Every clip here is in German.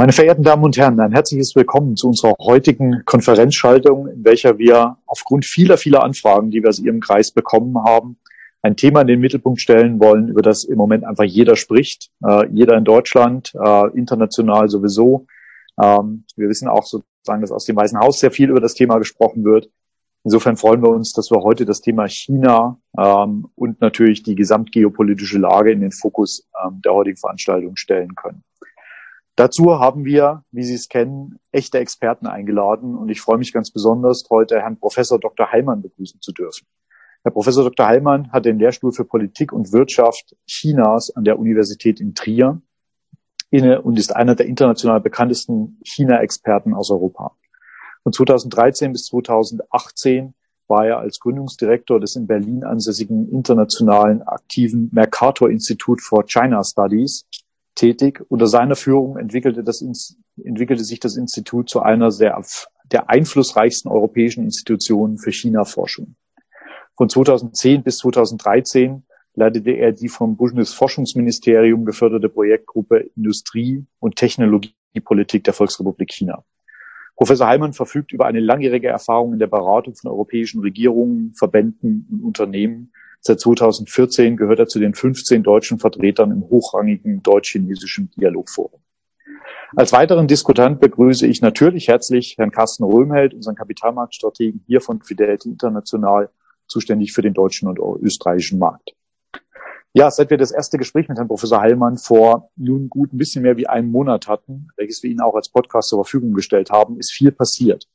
Meine verehrten Damen und Herren, ein herzliches Willkommen zu unserer heutigen Konferenzschaltung, in welcher wir aufgrund vieler, vieler Anfragen, die wir aus Ihrem Kreis bekommen haben, ein Thema in den Mittelpunkt stellen wollen, über das im Moment einfach jeder spricht, äh, jeder in Deutschland, äh, international sowieso. Ähm, wir wissen auch sozusagen, dass aus dem Weißen Haus sehr viel über das Thema gesprochen wird. Insofern freuen wir uns, dass wir heute das Thema China ähm, und natürlich die gesamtgeopolitische Lage in den Fokus ähm, der heutigen Veranstaltung stellen können. Dazu haben wir, wie Sie es kennen, echte Experten eingeladen und ich freue mich ganz besonders, heute Herrn Professor Dr. Heilmann begrüßen zu dürfen. Herr Professor Dr. Heilmann hat den Lehrstuhl für Politik und Wirtschaft Chinas an der Universität in Trier inne und ist einer der international bekanntesten China-Experten aus Europa. Von 2013 bis 2018 war er als Gründungsdirektor des in Berlin ansässigen internationalen aktiven Mercator Institute for China Studies tätig. Unter seiner Führung entwickelte, das, entwickelte sich das Institut zu einer der, der einflussreichsten europäischen Institutionen für China-Forschung. Von 2010 bis 2013 leitete er die vom Bundesforschungsministerium geförderte Projektgruppe Industrie- und Technologiepolitik der Volksrepublik China. Professor Heimann verfügt über eine langjährige Erfahrung in der Beratung von europäischen Regierungen, Verbänden und Unternehmen Seit 2014 gehört er zu den 15 deutschen Vertretern im hochrangigen deutsch-chinesischen Dialogforum. Als weiteren Diskutant begrüße ich natürlich herzlich Herrn Carsten Röhmheld, unseren Kapitalmarktstrategen hier von Fidelity International, zuständig für den deutschen und österreichischen Markt. Ja, seit wir das erste Gespräch mit Herrn Professor Heilmann vor nun gut ein bisschen mehr wie einem Monat hatten, welches wir Ihnen auch als Podcast zur Verfügung gestellt haben, ist viel passiert.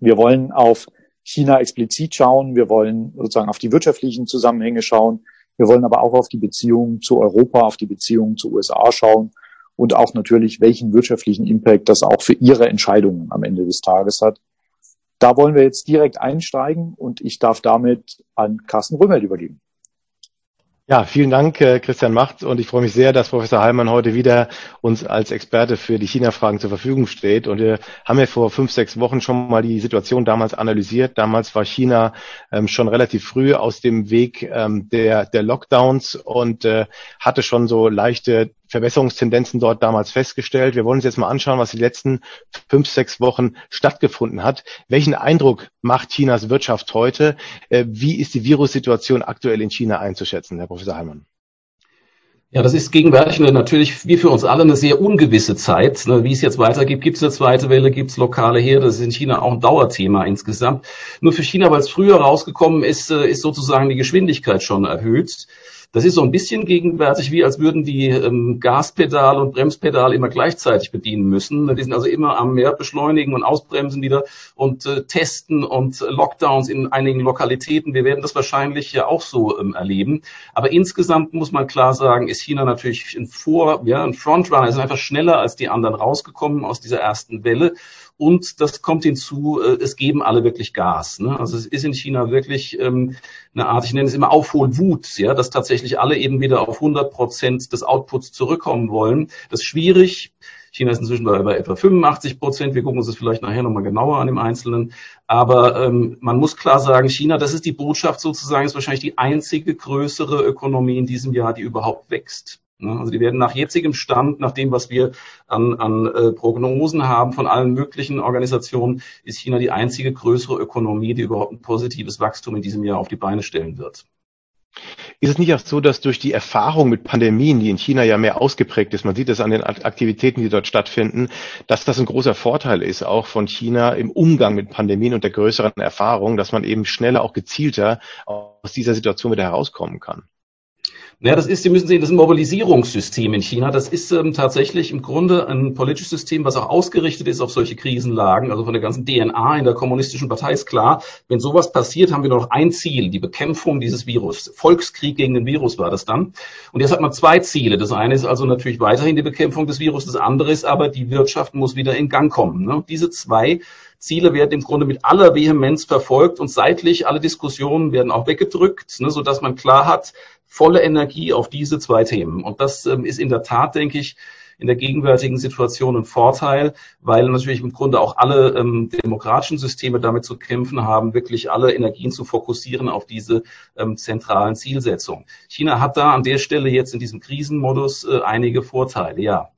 Wir wollen auf China explizit schauen. Wir wollen sozusagen auf die wirtschaftlichen Zusammenhänge schauen. Wir wollen aber auch auf die Beziehungen zu Europa, auf die Beziehungen zu USA schauen und auch natürlich, welchen wirtschaftlichen Impact das auch für Ihre Entscheidungen am Ende des Tages hat. Da wollen wir jetzt direkt einsteigen und ich darf damit an Carsten Römert übergeben. Ja, vielen Dank, äh, Christian Macht. Und ich freue mich sehr, dass Professor Heilmann heute wieder uns als Experte für die China-Fragen zur Verfügung steht. Und wir haben ja vor fünf, sechs Wochen schon mal die Situation damals analysiert. Damals war China ähm, schon relativ früh aus dem Weg ähm, der, der Lockdowns und äh, hatte schon so leichte Verbesserungstendenzen dort damals festgestellt. Wir wollen uns jetzt mal anschauen, was die letzten fünf, sechs Wochen stattgefunden hat. Welchen Eindruck macht Chinas Wirtschaft heute? Äh, wie ist die Virussituation aktuell in China einzuschätzen, Herr Professor Heimann? Ja, das ist gegenwärtig natürlich wie für uns alle eine sehr ungewisse Zeit. Ne, wie es jetzt weitergeht, gibt es eine zweite Welle, gibt es lokale Herde, das ist in China auch ein Dauerthema insgesamt. Nur für China, weil es früher rausgekommen ist, äh, ist sozusagen die Geschwindigkeit schon erhöht. Das ist so ein bisschen gegenwärtig, wie als würden die ähm, Gaspedal und Bremspedal immer gleichzeitig bedienen müssen. Die sind also immer am mehr beschleunigen und ausbremsen wieder und äh, testen und Lockdowns in einigen Lokalitäten. Wir werden das wahrscheinlich ja auch so ähm, erleben. Aber insgesamt muss man klar sagen, ist China natürlich ein Vor, ja, ein Frontrunner, ist einfach schneller als die anderen rausgekommen aus dieser ersten Welle. Und das kommt hinzu, äh, es geben alle wirklich Gas. Ne? Also es ist in China wirklich ähm, eine Art, ich nenne es immer Aufholwut, ja, dass tatsächlich alle eben wieder auf 100 Prozent des Outputs zurückkommen wollen. Das ist schwierig. China ist inzwischen bei, etwa 85 Prozent. Wir gucken uns das vielleicht nachher nochmal genauer an im Einzelnen. Aber ähm, man muss klar sagen, China, das ist die Botschaft sozusagen, ist wahrscheinlich die einzige größere Ökonomie in diesem Jahr, die überhaupt wächst. Ne? Also die werden nach jetzigem Stand, nach dem, was wir an, an äh, Prognosen haben von allen möglichen Organisationen, ist China die einzige größere Ökonomie, die überhaupt ein positives Wachstum in diesem Jahr auf die Beine stellen wird. Ist es nicht auch so, dass durch die Erfahrung mit Pandemien, die in China ja mehr ausgeprägt ist, man sieht es an den Aktivitäten, die dort stattfinden, dass das ein großer Vorteil ist, auch von China im Umgang mit Pandemien und der größeren Erfahrung, dass man eben schneller, auch gezielter aus dieser Situation wieder herauskommen kann? Naja, das ist, Sie müssen sehen, das ist ein Mobilisierungssystem in China. Das ist ähm, tatsächlich im Grunde ein politisches System, was auch ausgerichtet ist auf solche Krisenlagen. Also von der ganzen DNA in der kommunistischen Partei ist klar, wenn sowas passiert, haben wir nur noch ein Ziel, die Bekämpfung dieses Virus. Volkskrieg gegen den Virus war das dann. Und jetzt hat man zwei Ziele. Das eine ist also natürlich weiterhin die Bekämpfung des Virus. Das andere ist aber, die Wirtschaft muss wieder in Gang kommen. Ne? Diese zwei Ziele werden im Grunde mit aller Vehemenz verfolgt und seitlich alle Diskussionen werden auch weggedrückt, ne, sodass man klar hat, volle Energie auf diese zwei Themen. Und das ähm, ist in der Tat, denke ich, in der gegenwärtigen Situation ein Vorteil, weil natürlich im Grunde auch alle ähm, demokratischen Systeme damit zu kämpfen haben, wirklich alle Energien zu fokussieren auf diese ähm, zentralen Zielsetzungen. China hat da an der Stelle jetzt in diesem Krisenmodus äh, einige Vorteile, ja.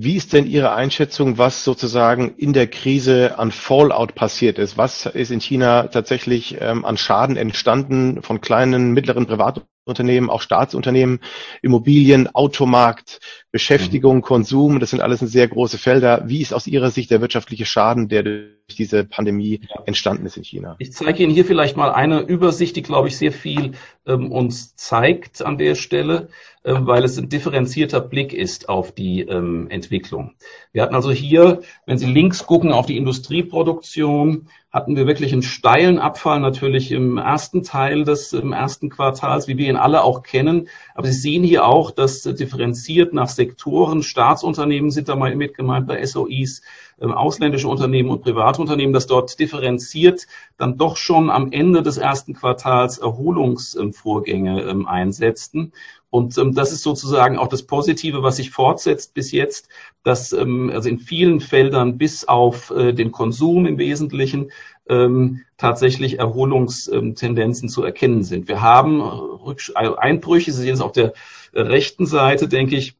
Wie ist denn Ihre Einschätzung, was sozusagen in der Krise an Fallout passiert ist? Was ist in China tatsächlich ähm, an Schaden entstanden von kleinen, mittleren Privatunternehmen, auch Staatsunternehmen, Immobilien, Automarkt, Beschäftigung, mhm. Konsum? Das sind alles sehr große Felder. Wie ist aus Ihrer Sicht der wirtschaftliche Schaden, der durch diese Pandemie entstanden ist in China? Ich zeige Ihnen hier vielleicht mal eine Übersicht, die, glaube ich, sehr viel ähm, uns zeigt an der Stelle. Ähm, weil es ein differenzierter Blick ist auf die ähm, Entwicklung. Wir hatten also hier, wenn Sie links gucken auf die Industrieproduktion, hatten wir wirklich einen steilen Abfall natürlich im ersten Teil des im ersten Quartals, wie wir ihn alle auch kennen. Aber Sie sehen hier auch, dass differenziert nach Sektoren, Staatsunternehmen sind da mal mit gemeint bei SOIs, ausländische Unternehmen und Privatunternehmen, dass dort differenziert dann doch schon am Ende des ersten Quartals Erholungsvorgänge ähm, einsetzten. Und ähm, das ist sozusagen auch das Positive, was sich fortsetzt bis jetzt, dass ähm, also in vielen Feldern bis auf äh, den Konsum im Wesentlichen ähm, tatsächlich Erholungstendenzen zu erkennen sind. Wir haben äh, Einbrüche, Sie sehen es auf der rechten Seite, denke ich,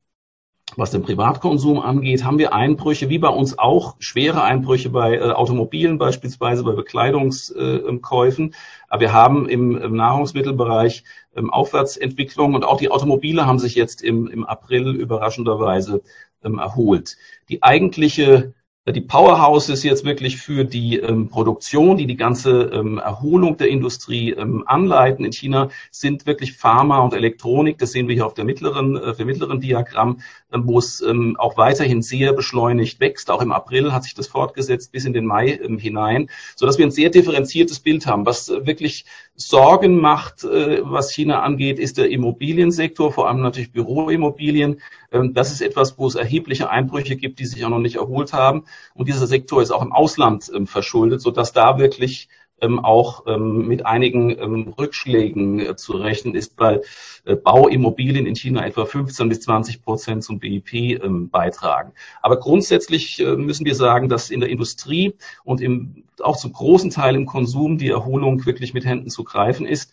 was den Privatkonsum angeht, haben wir Einbrüche, wie bei uns auch, schwere Einbrüche bei äh, Automobilen beispielsweise, bei Bekleidungskäufen. Äh, Aber wir haben im, im Nahrungsmittelbereich ähm, Aufwärtsentwicklung und auch die Automobile haben sich jetzt im, im April überraschenderweise ähm, erholt. Die eigentliche die Powerhouses jetzt wirklich für die ähm, Produktion, die die ganze ähm, Erholung der Industrie ähm, anleiten in China, sind wirklich Pharma und Elektronik. Das sehen wir hier auf der mittleren, äh, der mittleren Diagramm, ähm, wo es ähm, auch weiterhin sehr beschleunigt wächst. Auch im April hat sich das fortgesetzt bis in den Mai ähm, hinein, so dass wir ein sehr differenziertes Bild haben. Was äh, wirklich Sorgen macht, äh, was China angeht, ist der Immobiliensektor, vor allem natürlich Büroimmobilien. Ähm, das ist etwas, wo es erhebliche Einbrüche gibt, die sich auch noch nicht erholt haben. Und dieser Sektor ist auch im Ausland ähm, verschuldet, sodass da wirklich ähm, auch mit einigen Rückschlägen äh, zu rechnen ist, weil äh, Bauimmobilien in China etwa 15 bis 20 Prozent zum BIP beitragen. Aber grundsätzlich äh, müssen wir sagen, dass in der Industrie und im, auch zum großen Teil im Konsum die Erholung wirklich mit Händen zu greifen ist.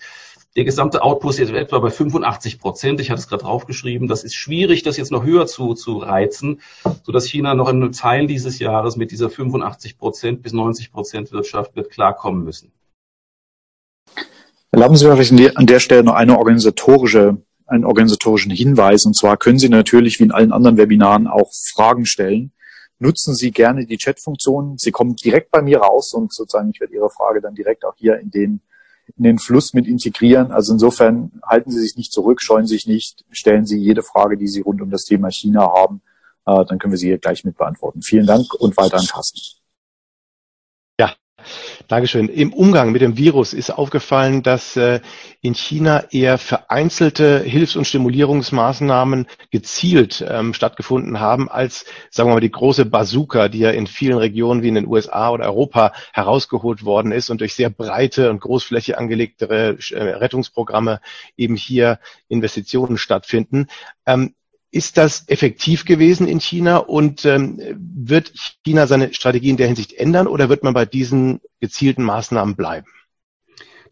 Der gesamte Output ist etwa bei 85 Prozent. Ich hatte es gerade draufgeschrieben. Das ist schwierig, das jetzt noch höher zu, zu reizen, sodass China noch in einem Teil dieses Jahres mit dieser 85 Prozent bis 90 Prozent Wirtschaft wird klarkommen müssen. Erlauben Sie mir vielleicht an der Stelle noch eine organisatorische, einen organisatorischen Hinweis. Und zwar können Sie natürlich wie in allen anderen Webinaren auch Fragen stellen. Nutzen Sie gerne die Chatfunktion. Sie kommen direkt bei mir raus und sozusagen ich werde Ihre Frage dann direkt auch hier in den in den Fluss mit integrieren. Also insofern halten Sie sich nicht zurück, scheuen sich nicht, stellen Sie jede Frage, die Sie rund um das Thema China haben, äh, dann können wir sie hier gleich mit beantworten. Vielen Dank und weiter an Carsten. Dankeschön. Im Umgang mit dem Virus ist aufgefallen, dass äh, in China eher vereinzelte Hilfs- und Stimulierungsmaßnahmen gezielt ähm, stattgefunden haben, als, sagen wir mal, die große Bazooka, die ja in vielen Regionen wie in den USA oder Europa herausgeholt worden ist und durch sehr breite und großflächig angelegtere äh, Rettungsprogramme eben hier Investitionen stattfinden. Ist das effektiv gewesen in China und ähm, wird China seine Strategie in der Hinsicht ändern oder wird man bei diesen gezielten Maßnahmen bleiben?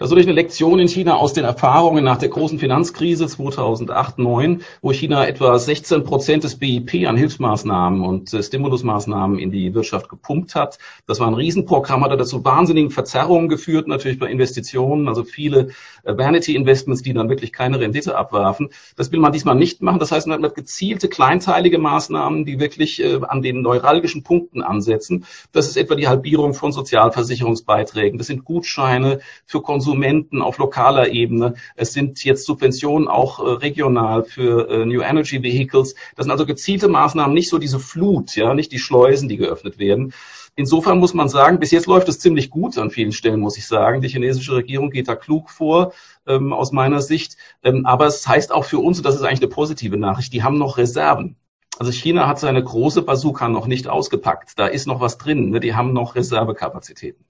Das ist natürlich eine Lektion in China aus den Erfahrungen nach der großen Finanzkrise 2008, 2009, wo China etwa 16 Prozent des BIP an Hilfsmaßnahmen und äh, Stimulusmaßnahmen in die Wirtschaft gepumpt hat. Das war ein Riesenprogramm, hat dazu wahnsinnigen Verzerrungen geführt, natürlich bei Investitionen, also viele äh, Vanity-Investments, die dann wirklich keine Rendite abwarfen. Das will man diesmal nicht machen. Das heißt, man hat gezielte, kleinteilige Maßnahmen, die wirklich äh, an den neuralgischen Punkten ansetzen. Das ist etwa die Halbierung von Sozialversicherungsbeiträgen. Das sind Gutscheine für Konsumenten Konsumenten auf lokaler Ebene. Es sind jetzt Subventionen auch äh, regional für äh, New Energy Vehicles. Das sind also gezielte Maßnahmen, nicht so diese Flut, ja, nicht die Schleusen, die geöffnet werden. Insofern muss man sagen, bis jetzt läuft es ziemlich gut an vielen Stellen, muss ich sagen. Die chinesische Regierung geht da klug vor, ähm, aus meiner Sicht. Ähm, aber es heißt auch für uns, und das ist eigentlich eine positive Nachricht, die haben noch Reserven. Also China hat seine große Bazooka noch nicht ausgepackt. Da ist noch was drin. Ne? Die haben noch Reservekapazitäten.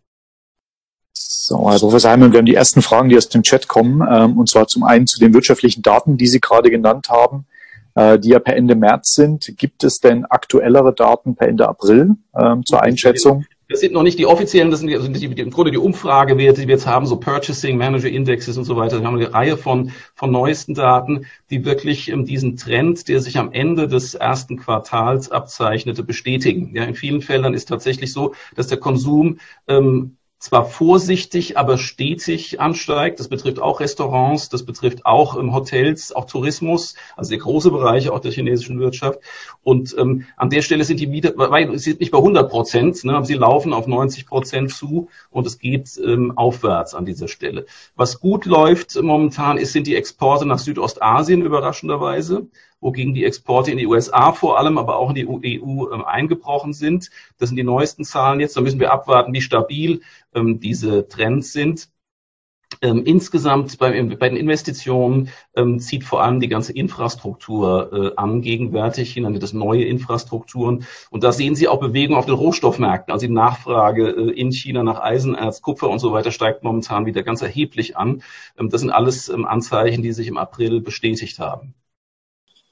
So, Herr Professor Heimann, wir haben die ersten Fragen, die aus dem Chat kommen, ähm, und zwar zum einen zu den wirtschaftlichen Daten, die Sie gerade genannt haben, äh, die ja per Ende März sind. Gibt es denn aktuellere Daten per Ende April ähm, zur Einschätzung? Das sind noch nicht die offiziellen, das sind, also die, im Grunde die Umfragewerte, die wir jetzt haben, so Purchasing Manager Indexes und so weiter. Wir haben eine Reihe von, von neuesten Daten, die wirklich ähm, diesen Trend, der sich am Ende des ersten Quartals abzeichnete, bestätigen. Ja, in vielen Fällen ist tatsächlich so, dass der Konsum ähm, zwar vorsichtig, aber stetig ansteigt. Das betrifft auch Restaurants, das betrifft auch ähm, Hotels, auch Tourismus, also sehr große Bereiche auch der chinesischen Wirtschaft. Und ähm, an der Stelle sind die Mieter, weil sie sind nicht bei 100 Prozent, ne, aber sie laufen auf 90 Prozent zu und es geht ähm, aufwärts an dieser Stelle. Was gut läuft momentan ist, sind die Exporte nach Südostasien überraschenderweise wogegen die Exporte in die USA vor allem, aber auch in die EU ähm, eingebrochen sind. Das sind die neuesten Zahlen jetzt. Da müssen wir abwarten, wie stabil ähm, diese Trends sind. Ähm, insgesamt bei, bei, den Investitionen ähm, zieht vor allem die ganze Infrastruktur äh, an gegenwärtig, nennt das neue Infrastrukturen. Und da sehen Sie auch Bewegung auf den Rohstoffmärkten. Also die Nachfrage äh, in China nach Eisenerz, Kupfer und so weiter steigt momentan wieder ganz erheblich an. Ähm, das sind alles ähm, Anzeichen, die sich im April bestätigt haben.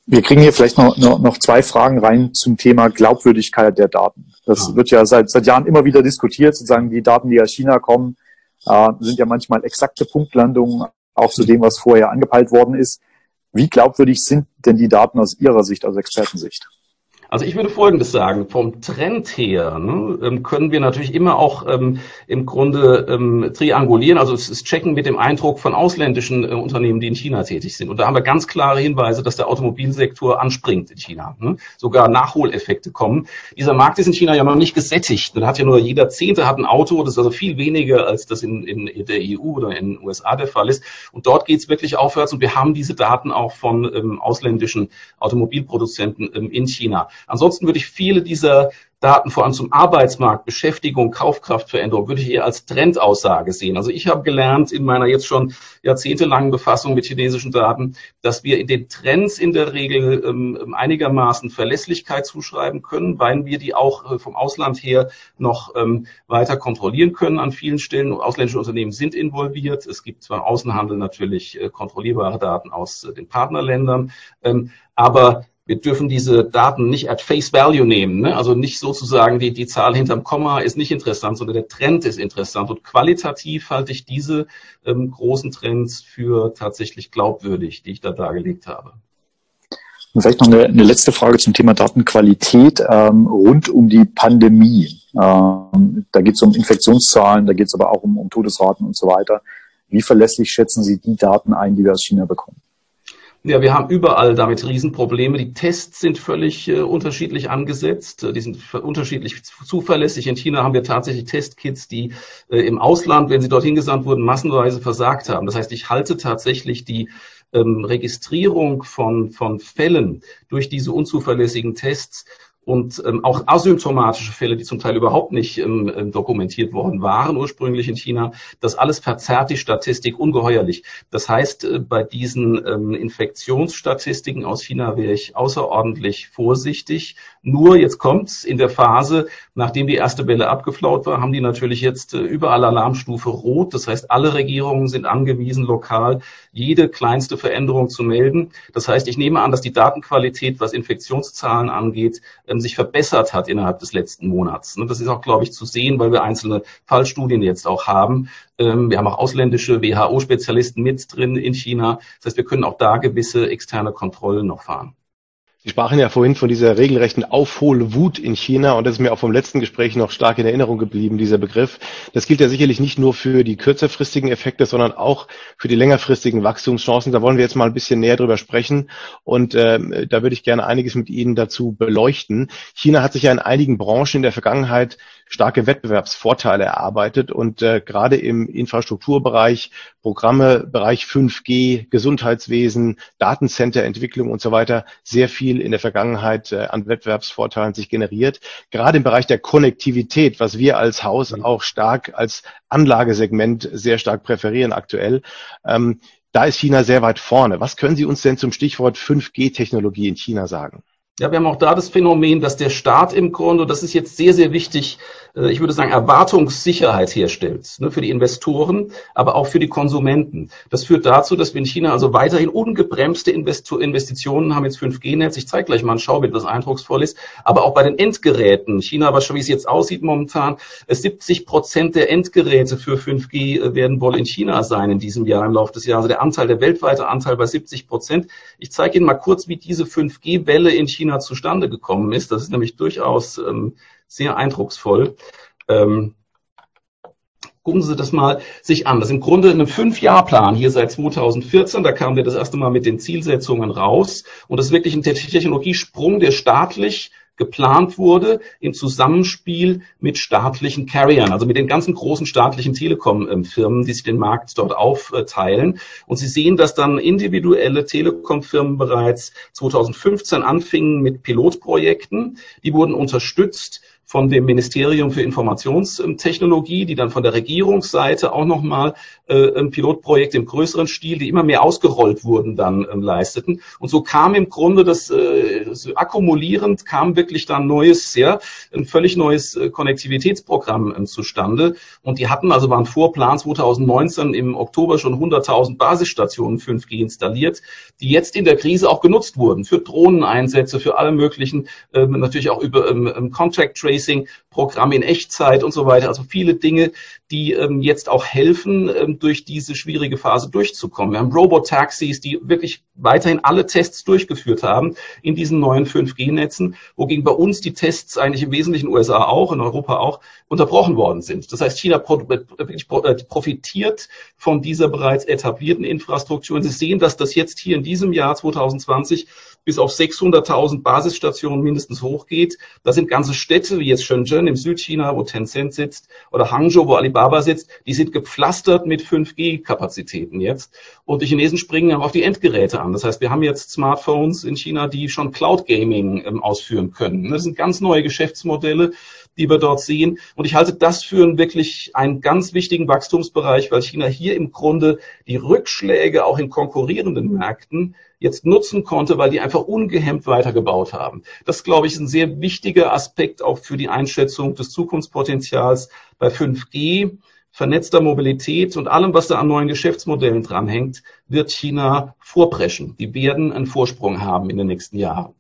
Wir kriegen hier vielleicht noch, noch, noch zwei Fragen rein zum Thema Glaubwürdigkeit der Daten. Das ja. wird ja seit, seit Jahren immer wieder diskutiert, sozusagen die Daten, die aus China kommen, äh, sind ja manchmal exakte Punktlandungen, auch zu dem, was vorher angepeilt worden ist. Wie glaubwürdig sind denn die Daten aus Ihrer Sicht, aus Expertensicht? Also ich würde Folgendes sagen. Vom Trend her ne, ähm, können wir natürlich immer auch ähm, im Grunde ähm, triangulieren, also es ist checken mit dem Eindruck von ausländischen äh, Unternehmen, die in China tätig sind. Und da haben wir ganz klare Hinweise, dass der Automobilsektor anspringt in China. Ne? Sogar Nachholeffekte kommen. Dieser Markt ist in China ja noch nicht gesättigt. Da hat ja nur jeder Zehnte hat ein Auto. Das ist also viel weniger, als das in, in der EU oder in den USA der Fall ist. Und dort geht es wirklich aufwärts. Und wir haben diese Daten auch von ähm, ausländischen Automobilproduzenten ähm, in China. Ansonsten würde ich viele dieser Daten vor allem zum Arbeitsmarkt, Beschäftigung, Kaufkraftveränderung, würde ich eher als Trendaussage sehen. Also ich habe gelernt in meiner jetzt schon jahrzehntelangen Befassung mit chinesischen Daten, dass wir in den Trends in der Regel ähm, einigermaßen Verlässlichkeit zuschreiben können, weil wir die auch äh, vom Ausland her noch ähm, weiter kontrollieren können an vielen Stellen. Ausländische Unternehmen sind involviert. Es gibt zwar im Außenhandel natürlich äh, kontrollierbare Daten aus äh, den Partnerländern, ähm, aber wir dürfen diese Daten nicht at face value nehmen. Ne? Also nicht sozusagen die, die Zahl hinterm Komma ist nicht interessant, sondern der Trend ist interessant. Und qualitativ halte ich diese ähm, großen Trends für tatsächlich glaubwürdig, die ich da dargelegt habe. Und vielleicht noch eine, eine letzte Frage zum Thema Datenqualität ähm, rund um die Pandemie. Ähm, da geht es um Infektionszahlen, da geht es aber auch um, um Todesraten und so weiter. Wie verlässlich schätzen Sie die Daten ein, die wir aus China bekommen? Ja, wir haben überall damit Riesenprobleme. Die Tests sind völlig äh, unterschiedlich angesetzt. Die sind unterschiedlich zuverlässig. In China haben wir tatsächlich Testkits, die äh, im Ausland, wenn sie dorthin gesandt wurden, massenweise versagt haben. Das heißt, ich halte tatsächlich die ähm, Registrierung von, von Fällen durch diese unzuverlässigen Tests und ähm, auch asymptomatische Fälle, die zum Teil überhaupt nicht ähm, ähm, dokumentiert worden waren, ursprünglich in China. Das alles verzerrt die Statistik ungeheuerlich. Das heißt, äh, bei diesen ähm, Infektionsstatistiken aus China wäre ich außerordentlich vorsichtig. Nur jetzt kommt's in der Phase, nachdem die erste Welle abgeflaut war, haben die natürlich jetzt äh, überall Alarmstufe rot. Das heißt, alle Regierungen sind angewiesen, lokal jede kleinste Veränderung zu melden. Das heißt, ich nehme an, dass die Datenqualität, was Infektionszahlen angeht, ähm, sich verbessert hat innerhalb des letzten Monats. Das ist auch, glaube ich, zu sehen, weil wir einzelne Fallstudien jetzt auch haben. Ähm, wir haben auch ausländische WHO-Spezialisten mit drin in China. Das heißt, wir können auch da gewisse externe Kontrollen noch fahren. Sie sprachen ja vorhin von dieser regelrechten Aufholwut in China und das ist mir auch vom letzten Gespräch noch stark in Erinnerung geblieben, dieser Begriff. Das gilt ja sicherlich nicht nur für die kürzerfristigen Effekte, sondern auch für die längerfristigen Wachstumschancen. Da wollen wir jetzt mal ein bisschen näher drüber sprechen und äh, da würde ich gerne einiges mit Ihnen dazu beleuchten. China hat sich ja in einigen Branchen in der Vergangenheit starke Wettbewerbsvorteile erarbeitet und äh, gerade im Infrastrukturbereich, Programme, Bereich 5G, Gesundheitswesen, Datencenterentwicklung und so weiter sehr viel in der Vergangenheit äh, an Wettbewerbsvorteilen sich generiert. Gerade im Bereich der Konnektivität, was wir als Haus mhm. auch stark als Anlagesegment sehr stark präferieren aktuell. Ähm, da ist China sehr weit vorne. Was können Sie uns denn zum Stichwort 5G-Technologie in China sagen? Ja, wir haben auch da das Phänomen, dass der Staat im Grunde, das ist jetzt sehr, sehr wichtig, äh, ich würde sagen, Erwartungssicherheit herstellt ne, für die Investoren, aber auch für die Konsumenten. Das führt dazu, dass wir in China also weiterhin ungebremste Investitionen haben ins 5G-Netz. Ich zeige gleich mal ein Schaubild, das eindrucksvoll ist. Aber auch bei den Endgeräten. China, aber schon wie es jetzt aussieht momentan, 70 Prozent der Endgeräte für 5G äh, werden wohl in China sein in diesem Jahr, im Laufe des Jahres. Also der Anteil, der weltweite Anteil bei 70 Prozent. Ich zeige Ihnen mal kurz, wie diese 5G-Welle in China zustande gekommen ist. Das ist nämlich durchaus ähm, sehr eindrucksvoll. Ähm, gucken Sie das mal sich an. Das ist im Grunde ein Fünf-Jahr-Plan hier seit 2014. Da kamen wir das erste Mal mit den Zielsetzungen raus. Und das ist wirklich ein Technologiesprung, der staatlich geplant wurde im Zusammenspiel mit staatlichen Carriern, also mit den ganzen großen staatlichen Telekom-Firmen, die sich den Markt dort aufteilen. Und Sie sehen, dass dann individuelle Telekom-Firmen bereits 2015 anfingen mit Pilotprojekten. Die wurden unterstützt von dem Ministerium für Informationstechnologie, die dann von der Regierungsseite auch nochmal äh, ein Pilotprojekt im größeren Stil, die immer mehr ausgerollt wurden, dann ähm, leisteten. Und so kam im Grunde das äh, so akkumulierend, kam wirklich dann neues, ja, ein völlig neues äh, Konnektivitätsprogramm ähm, zustande. Und die hatten also, waren vor Plan 2019 im Oktober schon 100.000 Basisstationen 5G installiert, die jetzt in der Krise auch genutzt wurden für Drohneneinsätze, für alle möglichen, äh, natürlich auch über ähm, ähm Contact Tracing Tracing, Programm in Echtzeit und so weiter. Also viele Dinge, die ähm, jetzt auch helfen, ähm, durch diese schwierige Phase durchzukommen. Wir haben Robot-Taxis, die wirklich weiterhin alle Tests durchgeführt haben in diesen neuen 5G-Netzen, wogegen bei uns die Tests eigentlich im Wesentlichen USA auch, in Europa auch, unterbrochen worden sind. Das heißt, China äh, profitiert von dieser bereits etablierten Infrastruktur. Und Sie sehen, dass das jetzt hier in diesem Jahr 2020 bis auf 600.000 Basisstationen mindestens hochgeht. Das sind ganze Städte, wie jetzt Shenzhen im Südchina, wo Tencent sitzt, oder Hangzhou, wo Alibaba sitzt, die sind gepflastert mit 5G-Kapazitäten jetzt. Und die Chinesen springen auf die Endgeräte an. Das heißt, wir haben jetzt Smartphones in China, die schon Cloud Gaming ähm, ausführen können. Das sind ganz neue Geschäftsmodelle die wir dort sehen. Und ich halte das für einen wirklich einen ganz wichtigen Wachstumsbereich, weil China hier im Grunde die Rückschläge auch in konkurrierenden Märkten jetzt nutzen konnte, weil die einfach ungehemmt weitergebaut haben. Das, glaube ich, ist ein sehr wichtiger Aspekt auch für die Einschätzung des Zukunftspotenzials bei 5G vernetzter Mobilität und allem, was da an neuen Geschäftsmodellen dranhängt, wird China vorpreschen. Die werden einen Vorsprung haben in den nächsten Jahren.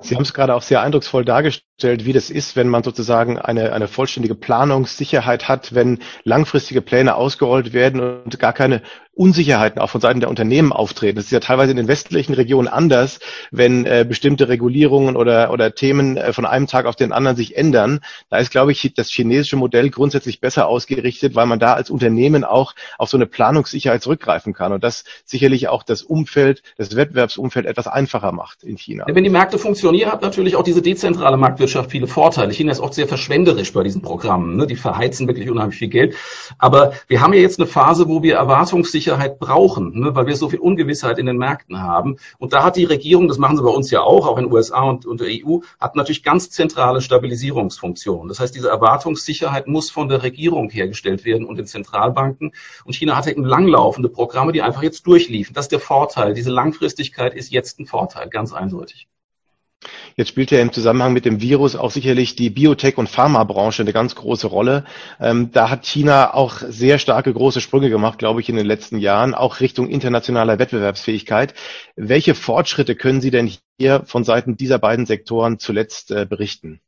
Sie haben es gerade auch sehr eindrucksvoll dargestellt, wie das ist, wenn man sozusagen eine, eine vollständige Planungssicherheit hat, wenn langfristige Pläne ausgerollt werden und gar keine Unsicherheiten auch von Seiten der Unternehmen auftreten. Das ist ja teilweise in den westlichen Regionen anders, wenn äh, bestimmte Regulierungen oder, oder Themen äh, von einem Tag auf den anderen sich ändern. Da ist, glaube ich, das chinesische Modell grundsätzlich besser ausgerichtet, weil man da als Unternehmen auch auf so eine Planungssicherheit zurückgreifen kann und das sicherlich auch das Umfeld, das Wettbewerbsumfeld etwas einfacher macht in China. Wenn die Märkte funktionieren, hat natürlich auch diese dezentrale Marktwirtschaft viele Vorteile. China ist auch sehr verschwenderisch bei diesen Programmen. Ne? Die verheizen wirklich unheimlich viel Geld. Aber wir haben ja jetzt eine Phase, wo wir Erwartungssicherheit Sicherheit brauchen, ne, weil wir so viel Ungewissheit in den Märkten haben. Und da hat die Regierung, das machen sie bei uns ja auch, auch in den USA und, und der EU, hat natürlich ganz zentrale Stabilisierungsfunktionen. Das heißt, diese Erwartungssicherheit muss von der Regierung hergestellt werden und den Zentralbanken. Und China hat eben langlaufende Programme, die einfach jetzt durchliefen. Das ist der Vorteil. Diese Langfristigkeit ist jetzt ein Vorteil, ganz eindeutig. Jetzt spielt ja im Zusammenhang mit dem Virus auch sicherlich die Biotech- und Pharmabranche eine ganz große Rolle. Ähm, da hat China auch sehr starke große Sprünge gemacht, glaube ich, in den letzten Jahren, auch Richtung internationaler Wettbewerbsfähigkeit. Welche Fortschritte können Sie denn hier von Seiten dieser beiden Sektoren zuletzt äh, berichten?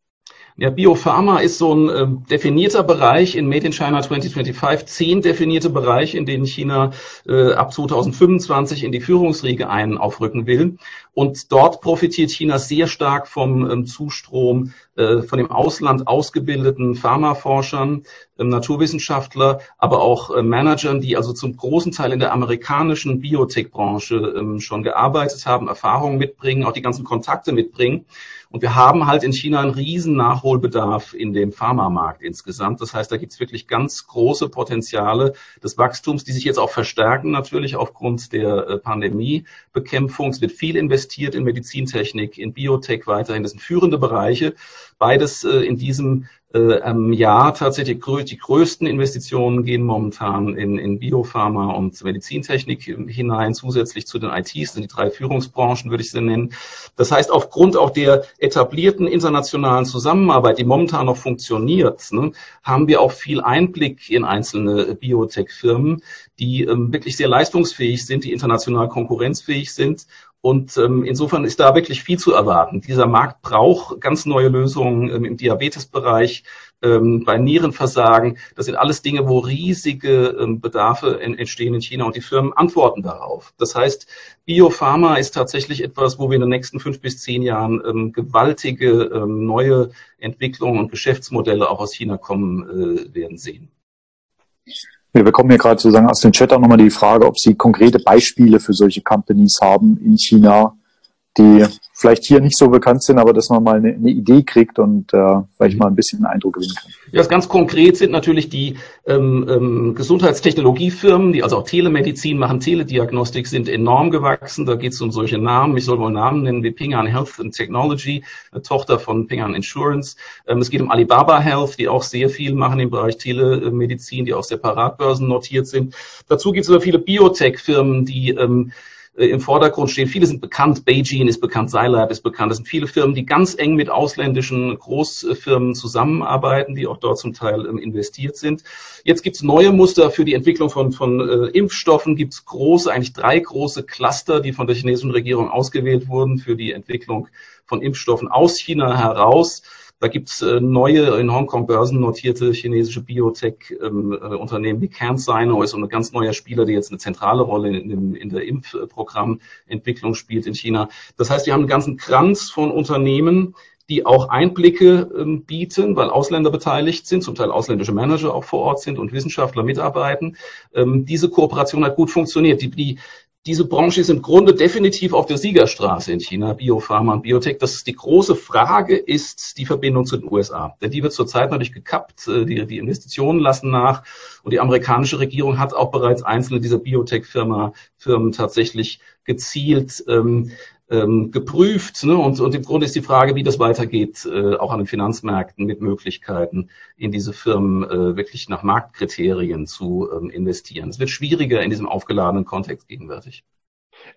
Ja, Biopharma ist so ein äh, definierter Bereich in Made in China 2025, zehn definierte Bereiche, in denen China äh, ab 2025 in die Führungsriege ein aufrücken will. Und dort profitiert China sehr stark vom ähm, Zustrom äh, von dem Ausland ausgebildeten Pharmaforschern, ähm, Naturwissenschaftler, aber auch äh, Managern, die also zum großen Teil in der amerikanischen Biotech-Branche ähm, schon gearbeitet haben, Erfahrungen mitbringen, auch die ganzen Kontakte mitbringen. Und wir haben halt in China einen riesen Nachholbedarf in dem Pharmamarkt insgesamt. Das heißt, da gibt es wirklich ganz große Potenziale des Wachstums, die sich jetzt auch verstärken, natürlich aufgrund der äh, Pandemiebekämpfung. Es wird viel investiert in Medizintechnik, in Biotech weiterhin. Das sind führende Bereiche. Beides äh, in diesem äh, Jahr tatsächlich die größten Investitionen gehen momentan in, in Biopharma und Medizintechnik hinein, zusätzlich zu den ITs, sind die drei Führungsbranchen, würde ich sie nennen. Das heißt, aufgrund auch der etablierten internationalen Zusammenarbeit, die momentan noch funktioniert, ne, haben wir auch viel Einblick in einzelne Biotech-Firmen, die ähm, wirklich sehr leistungsfähig sind, die international konkurrenzfähig sind und ähm, insofern ist da wirklich viel zu erwarten. Dieser Markt braucht ganz neue Lösungen ähm, im Diabetesbereich, ähm, bei Nierenversagen. Das sind alles Dinge, wo riesige ähm, Bedarfe in, entstehen in China und die Firmen antworten darauf. Das heißt, Biopharma ist tatsächlich etwas, wo wir in den nächsten fünf bis zehn Jahren ähm, gewaltige ähm, neue Entwicklungen und Geschäftsmodelle auch aus China kommen äh, werden sehen. Wir bekommen hier gerade sozusagen aus dem Chat auch nochmal die Frage, ob Sie konkrete Beispiele für solche Companies haben in China, die vielleicht hier nicht so bekannt sind, aber dass man mal eine, eine Idee kriegt und äh, vielleicht mal ein bisschen einen Eindruck gewinnen kann. Ja, ganz konkret sind natürlich die ähm, ähm, Gesundheitstechnologiefirmen, die also auch Telemedizin machen, Telediagnostik sind enorm gewachsen. Da geht es um solche Namen, ich soll wohl Namen nennen, wie Ping An Health and Technology, eine Tochter von Ping An Insurance. Ähm, es geht um Alibaba Health, die auch sehr viel machen im Bereich Telemedizin, die auch separatbörsen notiert sind. Dazu gibt es aber viele Biotech-Firmen, die ähm, äh, im Vordergrund stehen. Viele sind bekannt, Beijing ist bekannt, Zylab ist bekannt. Das sind viele Firmen, die ganz eng mit ausländischen Großfirmen zusammenarbeiten, die auch dort zum Teil ähm, investiert sind. Jetzt gibt es neue Muster für die Entwicklung von, von äh, Impfstoffen. Gibt es große, eigentlich drei große Cluster, die von der chinesischen Regierung ausgewählt wurden für die Entwicklung von Impfstoffen aus China heraus. Da gibt's äh, neue in Hongkong börsennotierte chinesische Biotech-Unternehmen ähm, äh, wie CanSino ist ein ganz neuer Spieler, der jetzt eine zentrale Rolle in, in, in der Impfprogrammentwicklung spielt in China. Das heißt, wir haben einen ganzen Kranz von Unternehmen, die auch Einblicke ähm, bieten, weil Ausländer beteiligt sind, zum Teil ausländische Manager auch vor Ort sind und Wissenschaftler mitarbeiten. Ähm, diese Kooperation hat gut funktioniert. Die, die, diese Branche ist im Grunde definitiv auf der Siegerstraße in China, Biopharma und Biotech. Das ist die große Frage ist die Verbindung zu den USA. Denn die wird zurzeit natürlich gekappt. Äh, die, die Investitionen lassen nach. Und die amerikanische Regierung hat auch bereits einzelne dieser Biotech-Firmen Firmen tatsächlich gezielt ähm, ähm, geprüft. Ne? Und, und im Grunde ist die Frage, wie das weitergeht, äh, auch an den Finanzmärkten mit Möglichkeiten, in diese Firmen äh, wirklich nach Marktkriterien zu ähm, investieren. Es wird schwieriger in diesem aufgeladenen Kontext gegenwärtig.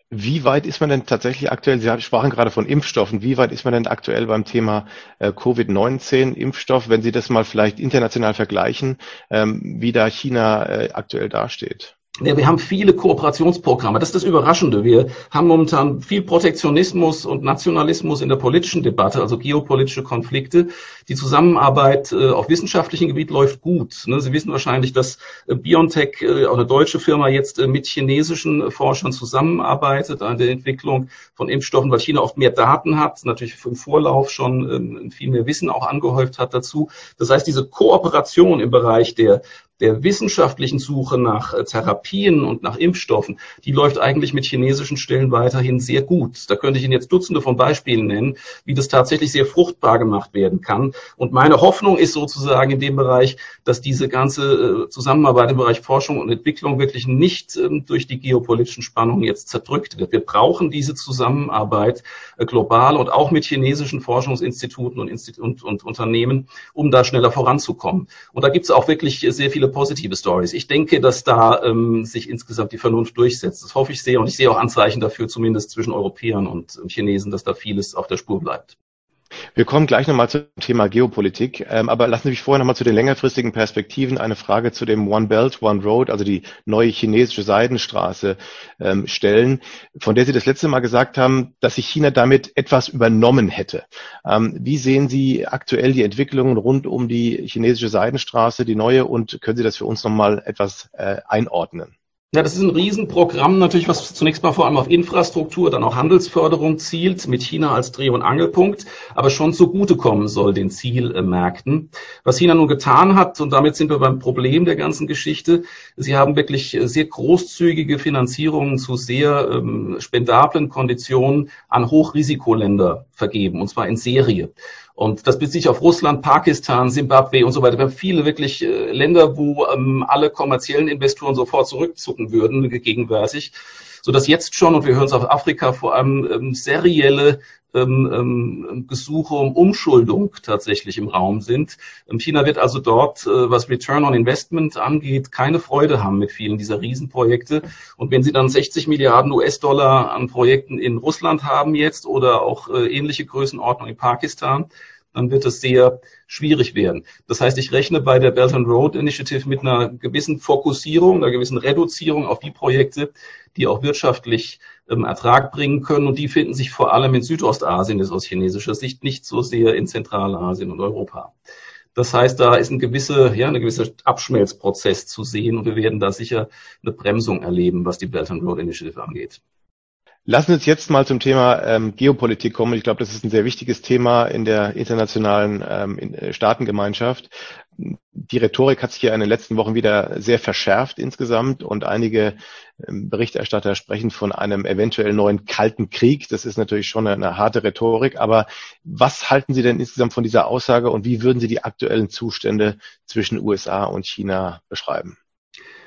Wie weit ist man denn tatsächlich aktuell, Sie sprachen gerade von Impfstoffen, wie weit ist man denn aktuell beim Thema äh, Covid-19 Impfstoff, wenn Sie das mal vielleicht international vergleichen, ähm, wie da China äh, aktuell dasteht? Ja, wir haben viele Kooperationsprogramme. Das ist das Überraschende. Wir haben momentan viel Protektionismus und Nationalismus in der politischen Debatte, also geopolitische Konflikte. Die Zusammenarbeit äh, auf wissenschaftlichem Gebiet läuft gut. Ne? Sie wissen wahrscheinlich, dass äh, BioNTech, äh, auch eine deutsche Firma, jetzt mit chinesischen Forschern zusammenarbeitet an der Entwicklung von Impfstoffen, weil China oft mehr Daten hat, natürlich im Vorlauf schon ähm, viel mehr Wissen auch angehäuft hat dazu. Das heißt, diese Kooperation im Bereich der der wissenschaftlichen Suche nach äh, Therapien und nach Impfstoffen, die läuft eigentlich mit chinesischen Stellen weiterhin sehr gut. Da könnte ich Ihnen jetzt Dutzende von Beispielen nennen, wie das tatsächlich sehr fruchtbar gemacht werden kann. Und meine Hoffnung ist sozusagen in dem Bereich, dass diese ganze äh, Zusammenarbeit im Bereich Forschung und Entwicklung wirklich nicht ähm, durch die geopolitischen Spannungen jetzt zerdrückt wird. Wir brauchen diese Zusammenarbeit äh, global und auch mit chinesischen Forschungsinstituten und, Institu und, und Unternehmen, um da schneller voranzukommen. Und da gibt es auch wirklich sehr viele positive Stories. Ich denke, dass da ähm, sich insgesamt die Vernunft durchsetzt. Das hoffe ich sehr und ich sehe auch Anzeichen dafür, zumindest zwischen Europäern und Chinesen, dass da vieles auf der Spur bleibt. Wir kommen gleich nochmal zum Thema Geopolitik, ähm, aber lassen Sie mich vorher nochmal zu den längerfristigen Perspektiven eine Frage zu dem One Belt, One Road, also die neue chinesische Seidenstraße ähm, stellen, von der Sie das letzte Mal gesagt haben, dass sich China damit etwas übernommen hätte. Ähm, wie sehen Sie aktuell die Entwicklungen rund um die chinesische Seidenstraße, die neue, und können Sie das für uns nochmal etwas äh, einordnen? Ja, das ist ein Riesenprogramm natürlich, was zunächst mal vor allem auf Infrastruktur, dann auch Handelsförderung zielt, mit China als Dreh- und Angelpunkt, aber schon zugutekommen soll den Zielmärkten. Was China nun getan hat, und damit sind wir beim Problem der ganzen Geschichte, sie haben wirklich sehr großzügige Finanzierungen zu sehr ähm, spendablen Konditionen an Hochrisikoländer vergeben, und zwar in Serie. Und das bezieht sich auf Russland, Pakistan, Simbabwe und so weiter. Wir haben viele wirklich äh, Länder, wo ähm, alle kommerziellen Investoren sofort zurückzucken würden, gegenwärtig. Sodass jetzt schon, und wir hören es auf Afrika, vor allem ähm, serielle ähm, ähm, Gesuche um Umschuldung tatsächlich im Raum sind. Ähm, China wird also dort, äh, was Return on Investment angeht, keine Freude haben mit vielen dieser Riesenprojekte. Und wenn sie dann 60 Milliarden US-Dollar an Projekten in Russland haben jetzt oder auch äh, ähnliche Größenordnung in Pakistan, dann wird es sehr schwierig werden. Das heißt, ich rechne bei der Belt and Road Initiative mit einer gewissen Fokussierung, einer gewissen Reduzierung auf die Projekte, die auch wirtschaftlich ähm, Ertrag bringen können. Und die finden sich vor allem in Südostasien, ist aus chinesischer Sicht nicht so sehr in Zentralasien und Europa. Das heißt, da ist ein gewisse, ja, ein gewisser Abschmelzprozess zu sehen und wir werden da sicher eine Bremsung erleben, was die Belt and Road Initiative angeht. Lassen Sie uns jetzt mal zum Thema ähm, Geopolitik kommen. Ich glaube, das ist ein sehr wichtiges Thema in der internationalen ähm, in, äh, Staatengemeinschaft. Die Rhetorik hat sich ja in den letzten Wochen wieder sehr verschärft insgesamt und einige ähm, Berichterstatter sprechen von einem eventuell neuen kalten Krieg. Das ist natürlich schon eine, eine harte Rhetorik, aber was halten Sie denn insgesamt von dieser Aussage und wie würden Sie die aktuellen Zustände zwischen USA und China beschreiben?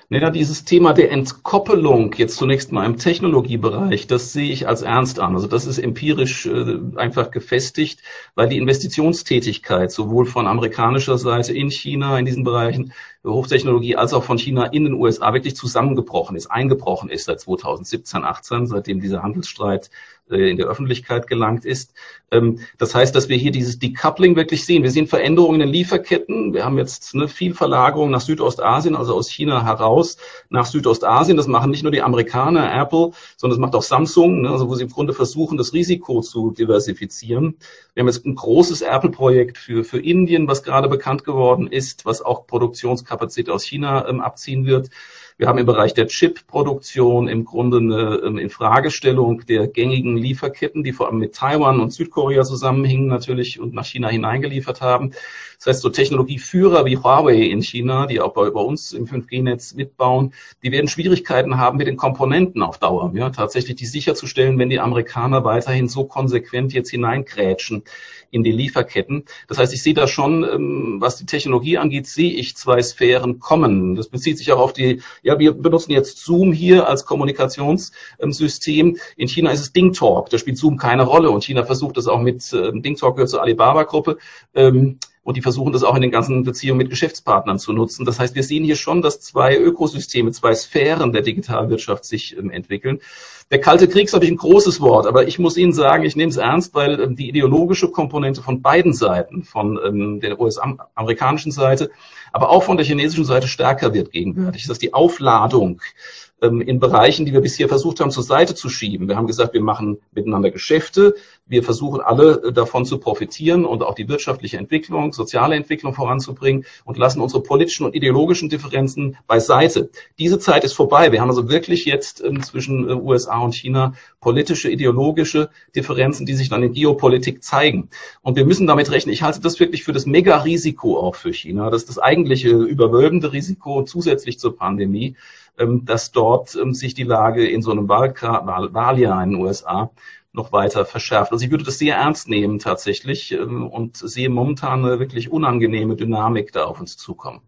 Naja, dieses Thema der Entkoppelung jetzt zunächst mal im Technologiebereich, das sehe ich als ernst an. Also das ist empirisch äh, einfach gefestigt, weil die Investitionstätigkeit sowohl von amerikanischer Seite in China in diesen Bereichen Hochtechnologie als auch von China in den USA wirklich zusammengebrochen ist, eingebrochen ist seit 2017, 18, seitdem dieser Handelsstreit äh, in der Öffentlichkeit gelangt ist. Ähm, das heißt, dass wir hier dieses Decoupling wirklich sehen. Wir sehen Veränderungen in den Lieferketten. Wir haben jetzt eine viel Verlagerung nach Südostasien, also aus China heraus nach Südostasien. Das machen nicht nur die Amerikaner, Apple, sondern das macht auch Samsung, ne, also wo sie im Grunde versuchen, das Risiko zu diversifizieren. Wir haben jetzt ein großes Apple-Projekt für, für Indien, was gerade bekannt geworden ist, was auch Produktionskapazität aus China ähm, abziehen wird. Wir haben im Bereich der Chip-Produktion im Grunde eine ähm, Infragestellung der gängigen Lieferketten, die vor allem mit Taiwan und Südkorea zusammenhingen natürlich und nach China hineingeliefert haben. Das heißt, so Technologieführer wie Huawei in China, die auch bei, bei uns im 5G-Netz mitbauen, die werden Schwierigkeiten haben mit den Komponenten auf Dauer. Ja, tatsächlich die sicherzustellen, wenn die Amerikaner weiterhin so konsequent jetzt hineinkrätschen in die Lieferketten. Das heißt, ich sehe da schon, ähm, was die Technologie angeht, sehe ich zwei Sphären kommen. Das bezieht sich auch auf die, ja, wir benutzen jetzt Zoom hier als Kommunikationssystem. In China ist es DingTalk, da spielt Zoom keine Rolle und China versucht das auch mit ähm, DingTalk gehört zur Alibaba-Gruppe. Ähm, und die versuchen das auch in den ganzen Beziehungen mit Geschäftspartnern zu nutzen. Das heißt, wir sehen hier schon, dass zwei Ökosysteme, zwei Sphären der Digitalwirtschaft sich ähm, entwickeln. Der Kalte Krieg ist natürlich ein großes Wort, aber ich muss Ihnen sagen, ich nehme es ernst, weil ähm, die ideologische Komponente von beiden Seiten, von ähm, der US-amerikanischen Seite, aber auch von der chinesischen Seite stärker wird gegenwärtig. Das ist die Aufladung in Bereichen, die wir bisher versucht haben, zur Seite zu schieben. Wir haben gesagt, wir machen miteinander Geschäfte, wir versuchen alle äh, davon zu profitieren und auch die wirtschaftliche Entwicklung, soziale Entwicklung voranzubringen und lassen unsere politischen und ideologischen Differenzen beiseite. Diese Zeit ist vorbei. Wir haben also wirklich jetzt ähm, zwischen äh, USA und China politische, ideologische Differenzen, die sich dann in Geopolitik zeigen. Und wir müssen damit rechnen. Ich halte das wirklich für das Mega-Risiko auch für China. Das ist das eigentliche überwölbende Risiko zusätzlich zur Pandemie ähm, dass dort ähm, sich die Lage in so einem Wahljahr in den USA noch weiter verschärft. Also ich würde das sehr ernst nehmen tatsächlich ähm, und sehe momentan eine wirklich unangenehme Dynamik da auf uns zukommen.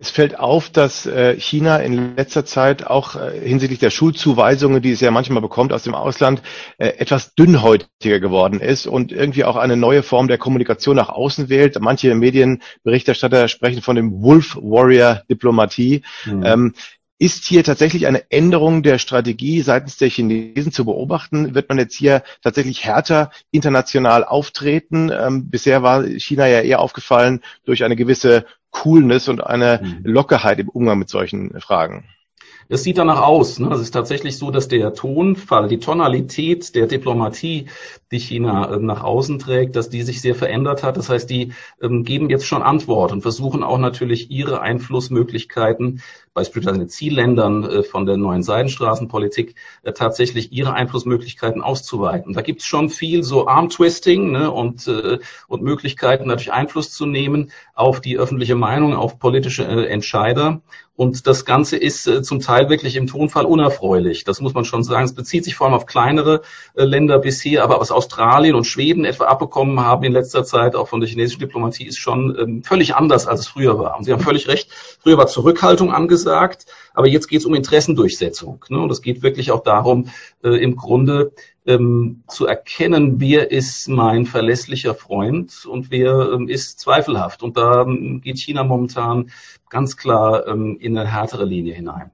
Es fällt auf, dass äh, China in letzter Zeit auch äh, hinsichtlich der Schulzuweisungen, die es ja manchmal bekommt aus dem Ausland, äh, etwas dünnhäutiger geworden ist und irgendwie auch eine neue Form der Kommunikation nach außen wählt. Manche Medienberichterstatter sprechen von dem Wolf Warrior Diplomatie. Mhm. Ist hier tatsächlich eine Änderung der Strategie seitens der Chinesen zu beobachten? Wird man jetzt hier tatsächlich härter international auftreten? Ähm, bisher war China ja eher aufgefallen durch eine gewisse Coolness und eine mhm. Lockerheit im Umgang mit solchen Fragen. Es sieht danach aus. Ne? Es ist tatsächlich so, dass der Tonfall, die Tonalität der Diplomatie, die China äh, nach außen trägt, dass die sich sehr verändert hat. Das heißt, die ähm, geben jetzt schon Antwort und versuchen auch natürlich ihre Einflussmöglichkeiten, beispielsweise in den Zielländern äh, von der neuen Seidenstraßenpolitik, äh, tatsächlich ihre Einflussmöglichkeiten auszuweiten. Da gibt es schon viel so Arm-Twisting ne? und, äh, und Möglichkeiten, natürlich Einfluss zu nehmen auf die öffentliche Meinung, auf politische Entscheider. Und das Ganze ist zum Teil wirklich im Tonfall unerfreulich. Das muss man schon sagen. Es bezieht sich vor allem auf kleinere Länder bisher, aber was Australien und Schweden etwa abbekommen haben in letzter Zeit, auch von der chinesischen Diplomatie, ist schon ähm, völlig anders, als es früher war. Und Sie haben völlig recht. Früher war Zurückhaltung angesagt gesagt, aber jetzt geht es um Interessendurchsetzung. Ne? Und es geht wirklich auch darum, äh, im Grunde ähm, zu erkennen, wer ist mein verlässlicher Freund und wer ähm, ist zweifelhaft. Und da ähm, geht China momentan ganz klar ähm, in eine härtere Linie hinein.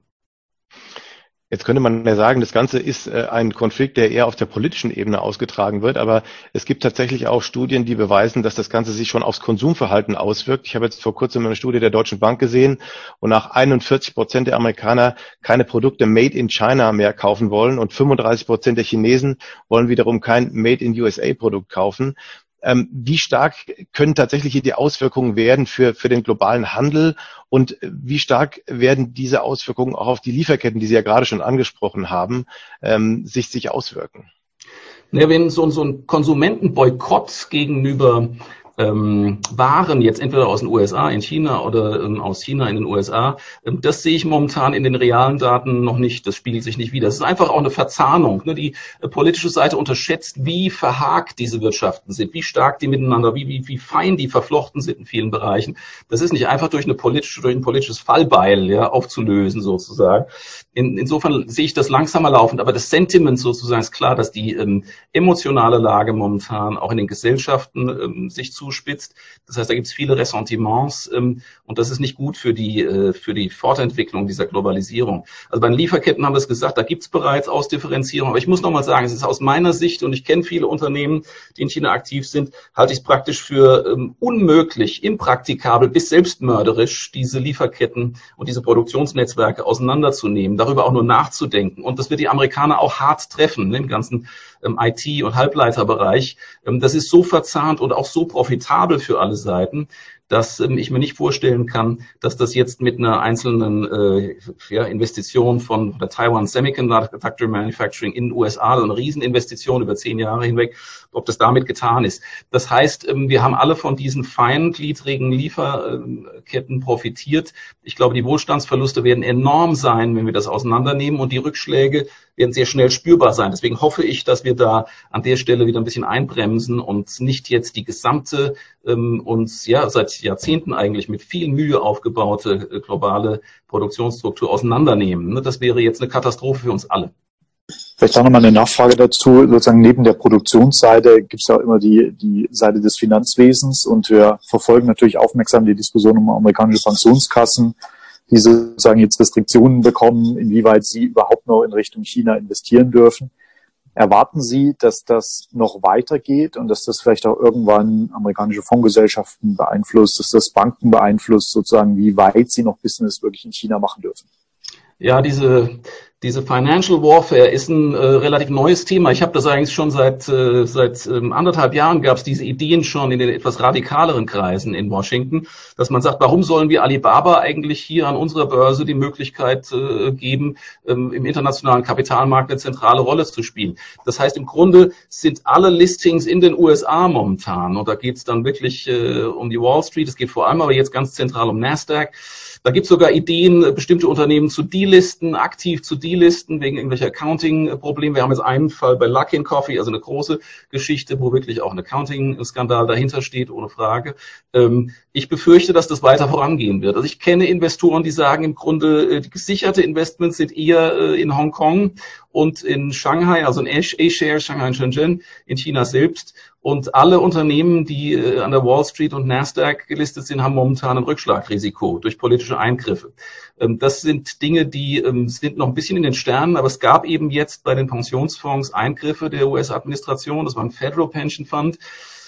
Jetzt könnte man ja sagen, das Ganze ist äh, ein Konflikt, der eher auf der politischen Ebene ausgetragen wird, aber es gibt tatsächlich auch Studien, die beweisen, dass das Ganze sich schon aufs Konsumverhalten auswirkt. Ich habe jetzt vor kurzem eine Studie der Deutschen Bank gesehen, wonach 41 Prozent der Amerikaner keine Produkte made in China mehr kaufen wollen und 35 Prozent der Chinesen wollen wiederum kein made in USA Produkt kaufen. Ähm, wie stark können tatsächlich die Auswirkungen werden für, für den globalen Handel und wie stark werden diese Auswirkungen auch auf die Lieferketten, die Sie ja gerade schon angesprochen haben, ähm, sich, sich auswirken? Ja, wenn so, so ein Konsumentenboykott gegenüber ähm, Waren jetzt entweder aus den USA in China oder ähm, aus China in den USA, ähm, das sehe ich momentan in den realen Daten noch nicht. Das spiegelt sich nicht wieder. Das ist einfach auch eine Verzahnung. Ne? Die äh, politische Seite unterschätzt, wie verhakt diese Wirtschaften sind, wie stark die miteinander, wie, wie, wie fein die verflochten sind in vielen Bereichen. Das ist nicht einfach durch eine politische, durch ein politisches Fallbeil ja, aufzulösen sozusagen. In, insofern sehe ich das langsamer laufend, aber das Sentiment sozusagen ist klar, dass die ähm, emotionale Lage momentan auch in den Gesellschaften ähm, sich zu zuspitzt. Das heißt, da gibt es viele Ressentiments ähm, und das ist nicht gut für die, äh, für die Fortentwicklung dieser Globalisierung. Also bei den Lieferketten haben wir es gesagt, da gibt es bereits Ausdifferenzierung. Aber ich muss nochmal sagen, es ist aus meiner Sicht, und ich kenne viele Unternehmen, die in China aktiv sind, halte ich es praktisch für ähm, unmöglich, impraktikabel bis selbstmörderisch, diese Lieferketten und diese Produktionsnetzwerke auseinanderzunehmen, darüber auch nur nachzudenken. Und das wird die Amerikaner auch hart treffen, ne, im ganzen IT- und Halbleiterbereich. Ähm, das ist so verzahnt und auch so profitabel für alle Seiten, dass ähm, ich mir nicht vorstellen kann, dass das jetzt mit einer einzelnen äh, ja, Investition von der Taiwan Semiconductor Manufacturing in den USA, also eine Rieseninvestition über zehn Jahre hinweg, ob das damit getan ist. Das heißt, ähm, wir haben alle von diesen feingliedrigen Lieferketten profitiert. Ich glaube, die Wohlstandsverluste werden enorm sein, wenn wir das auseinandernehmen und die Rückschläge werden sehr schnell spürbar sein. Deswegen hoffe ich, dass wir da an der Stelle wieder ein bisschen einbremsen und nicht jetzt die gesamte ähm, uns ja seit Jahrzehnten eigentlich mit viel Mühe aufgebaute äh, globale Produktionsstruktur auseinandernehmen. Ne, das wäre jetzt eine Katastrophe für uns alle. Vielleicht auch nochmal eine Nachfrage dazu. Sozusagen neben der Produktionsseite gibt es ja auch immer die, die Seite des Finanzwesens und wir verfolgen natürlich aufmerksam die Diskussion um amerikanische Pensionskassen die sozusagen jetzt Restriktionen bekommen, inwieweit sie überhaupt noch in Richtung China investieren dürfen. Erwarten Sie, dass das noch weitergeht und dass das vielleicht auch irgendwann amerikanische Fondsgesellschaften beeinflusst, dass das Banken beeinflusst, sozusagen, wie weit sie noch Business wirklich in China machen dürfen? Ja, diese diese Financial Warfare ist ein äh, relativ neues Thema. Ich habe das eigentlich schon seit äh, seit ähm, anderthalb Jahren gab es diese Ideen schon in den etwas radikaleren Kreisen in Washington, dass man sagt, warum sollen wir Alibaba eigentlich hier an unserer Börse die Möglichkeit äh, geben, ähm, im internationalen Kapitalmarkt eine zentrale Rolle zu spielen. Das heißt, im Grunde sind alle Listings in den USA momentan und da geht es dann wirklich äh, um die Wall Street. Es geht vor allem aber jetzt ganz zentral um Nasdaq. Da gibt es sogar Ideen, bestimmte Unternehmen zu delisten, aktiv zu delisten, wegen irgendwelcher Accounting-Probleme. Wir haben jetzt einen Fall bei Luckin Coffee, also eine große Geschichte, wo wirklich auch ein Accounting-Skandal dahinter steht, ohne Frage. Ähm, ich befürchte, dass das weiter vorangehen wird. Also ich kenne Investoren, die sagen im Grunde, äh, die gesicherte Investments sind eher äh, in Hongkong und in Shanghai, also in A-Shares, Shanghai und Shenzhen, in China selbst. Und alle Unternehmen, die äh, an der Wall Street und Nasdaq gelistet sind, haben momentan ein Rückschlagrisiko durch politische Eingriffe. Ähm, das sind Dinge, die ähm, sind noch ein bisschen in den Sternen, aber es gab eben jetzt bei den Pensionsfonds Eingriffe der US-Administration. Das war ein Federal Pension Fund.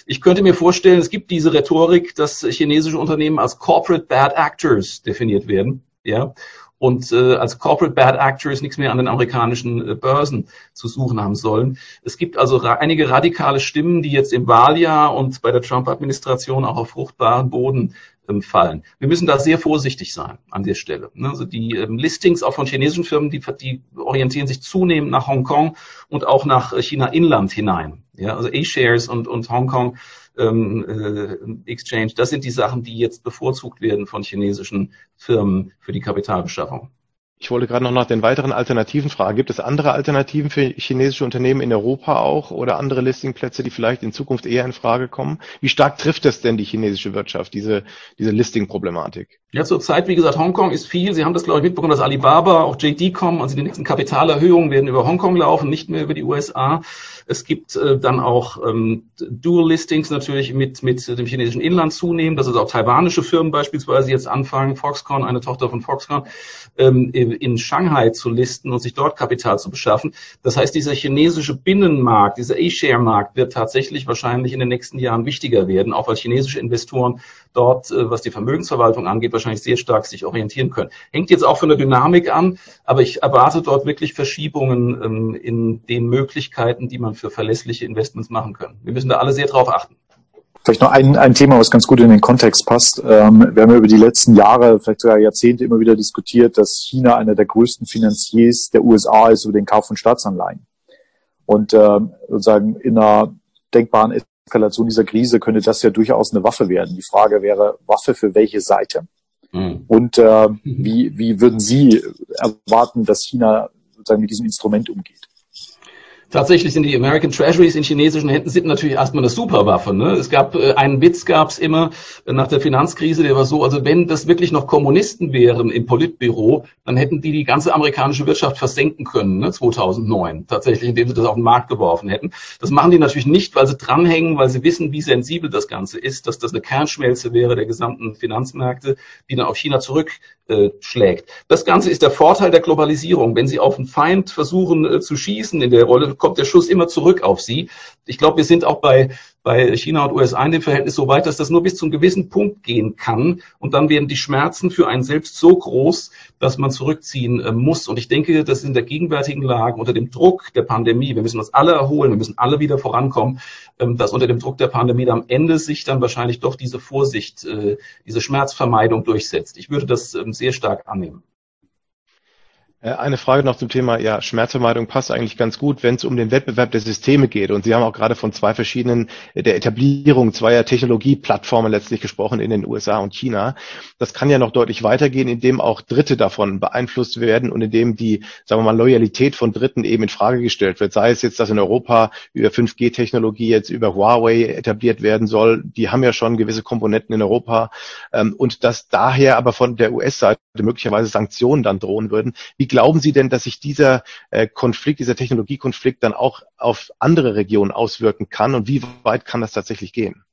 Ich könnte mir vorstellen, es gibt diese Rhetorik, dass chinesische Unternehmen als Corporate Bad Actors definiert werden. Ja, und äh, als Corporate Bad Actors nichts mehr an den amerikanischen äh, Börsen zu suchen haben sollen. Es gibt also ra einige radikale Stimmen, die jetzt im Wahljahr und bei der Trump-Administration auch auf fruchtbaren Boden fallen. Wir müssen da sehr vorsichtig sein an der Stelle. Ne? Also die ähm, Listings auch von chinesischen Firmen, die, die orientieren sich zunehmend nach Hongkong und auch nach äh, China Inland hinein. Ja, also A-Shares und, und Hongkong ähm, äh, Exchange, das sind die Sachen, die jetzt bevorzugt werden von chinesischen Firmen für die Kapitalbeschaffung. Ich wollte gerade noch nach den weiteren Alternativen fragen. Gibt es andere Alternativen für chinesische Unternehmen in Europa auch oder andere Listingplätze, die vielleicht in Zukunft eher in Frage kommen? Wie stark trifft das denn die chinesische Wirtschaft, diese, diese Listing-Problematik? Ja, zurzeit, wie gesagt, Hongkong ist viel. Sie haben das, glaube ich, mitbekommen, dass Alibaba, auch JD kommen. Also die nächsten Kapitalerhöhungen werden über Hongkong laufen, nicht mehr über die USA. Es gibt äh, dann auch ähm, Dual-Listings natürlich mit, mit dem chinesischen Inland zunehmen, dass also auch taiwanische Firmen beispielsweise jetzt anfangen, Foxconn, eine Tochter von Foxconn, ähm, in Shanghai zu listen und sich dort Kapital zu beschaffen. Das heißt, dieser chinesische Binnenmarkt, dieser A-Share-Markt wird tatsächlich wahrscheinlich in den nächsten Jahren wichtiger werden, auch weil chinesische Investoren dort, äh, was die Vermögensverwaltung angeht, wahrscheinlich sehr stark sich orientieren können. Hängt jetzt auch von der Dynamik an, aber ich erwarte dort wirklich Verschiebungen ähm, in den Möglichkeiten, die man für verlässliche Investments machen kann. Wir müssen da alle sehr drauf achten. Vielleicht noch ein, ein Thema, was ganz gut in den Kontext passt. Ähm, wir haben ja über die letzten Jahre, vielleicht sogar Jahrzehnte immer wieder diskutiert, dass China einer der größten Finanziers der USA ist über den Kauf von Staatsanleihen. Und ähm, sozusagen in einer denkbaren Eskalation dieser Krise könnte das ja durchaus eine Waffe werden. Die Frage wäre, Waffe für welche Seite? Mhm. Und äh, wie, wie würden Sie erwarten, dass China sozusagen mit diesem Instrument umgeht? Tatsächlich sind die American Treasuries in chinesischen Händen sind natürlich erstmal eine Superwaffe. Ne? Es gab äh, einen Witz gab es immer äh, nach der Finanzkrise, der war so, also wenn das wirklich noch Kommunisten wären im Politbüro, dann hätten die die ganze amerikanische Wirtschaft versenken können, ne? 2009 tatsächlich, indem sie das auf den Markt geworfen hätten. Das machen die natürlich nicht, weil sie dranhängen, weil sie wissen, wie sensibel das Ganze ist, dass das eine Kernschmelze wäre der gesamten Finanzmärkte, die dann auf China zurückschlägt. Das Ganze ist der Vorteil der Globalisierung. Wenn sie auf einen Feind versuchen äh, zu schießen in der Rolle, kommt der Schuss immer zurück auf sie. Ich glaube, wir sind auch bei, bei China und USA in dem Verhältnis so weit, dass das nur bis zu einem gewissen Punkt gehen kann. Und dann werden die Schmerzen für einen selbst so groß, dass man zurückziehen äh, muss. Und ich denke, dass in der gegenwärtigen Lage, unter dem Druck der Pandemie, wir müssen uns alle erholen, wir müssen alle wieder vorankommen, ähm, dass unter dem Druck der Pandemie am Ende sich dann wahrscheinlich doch diese Vorsicht, äh, diese Schmerzvermeidung durchsetzt. Ich würde das ähm, sehr stark annehmen. Äh, eine Frage noch zum Thema, ja, Schmerzvermeidung passt eigentlich ganz gut, wenn es um den Wettbewerb der Systeme geht. Und Sie haben auch gerade von zwei verschiedenen, äh, der Etablierung zweier Technologieplattformen letztlich gesprochen in den USA und China. Das kann ja noch deutlich weitergehen, indem auch Dritte davon beeinflusst werden und indem die, sagen wir mal, Loyalität von Dritten eben in Frage gestellt wird. Sei es jetzt, dass in Europa über 5G-Technologie jetzt über Huawei etabliert werden soll. Die haben ja schon gewisse Komponenten in Europa. Ähm, und dass daher aber von der US-Seite möglicherweise Sanktionen dann drohen würden. Wie glauben Sie denn, dass sich dieser äh, Konflikt, dieser Technologiekonflikt dann auch auf andere Regionen auswirken kann und wie weit kann das tatsächlich gehen?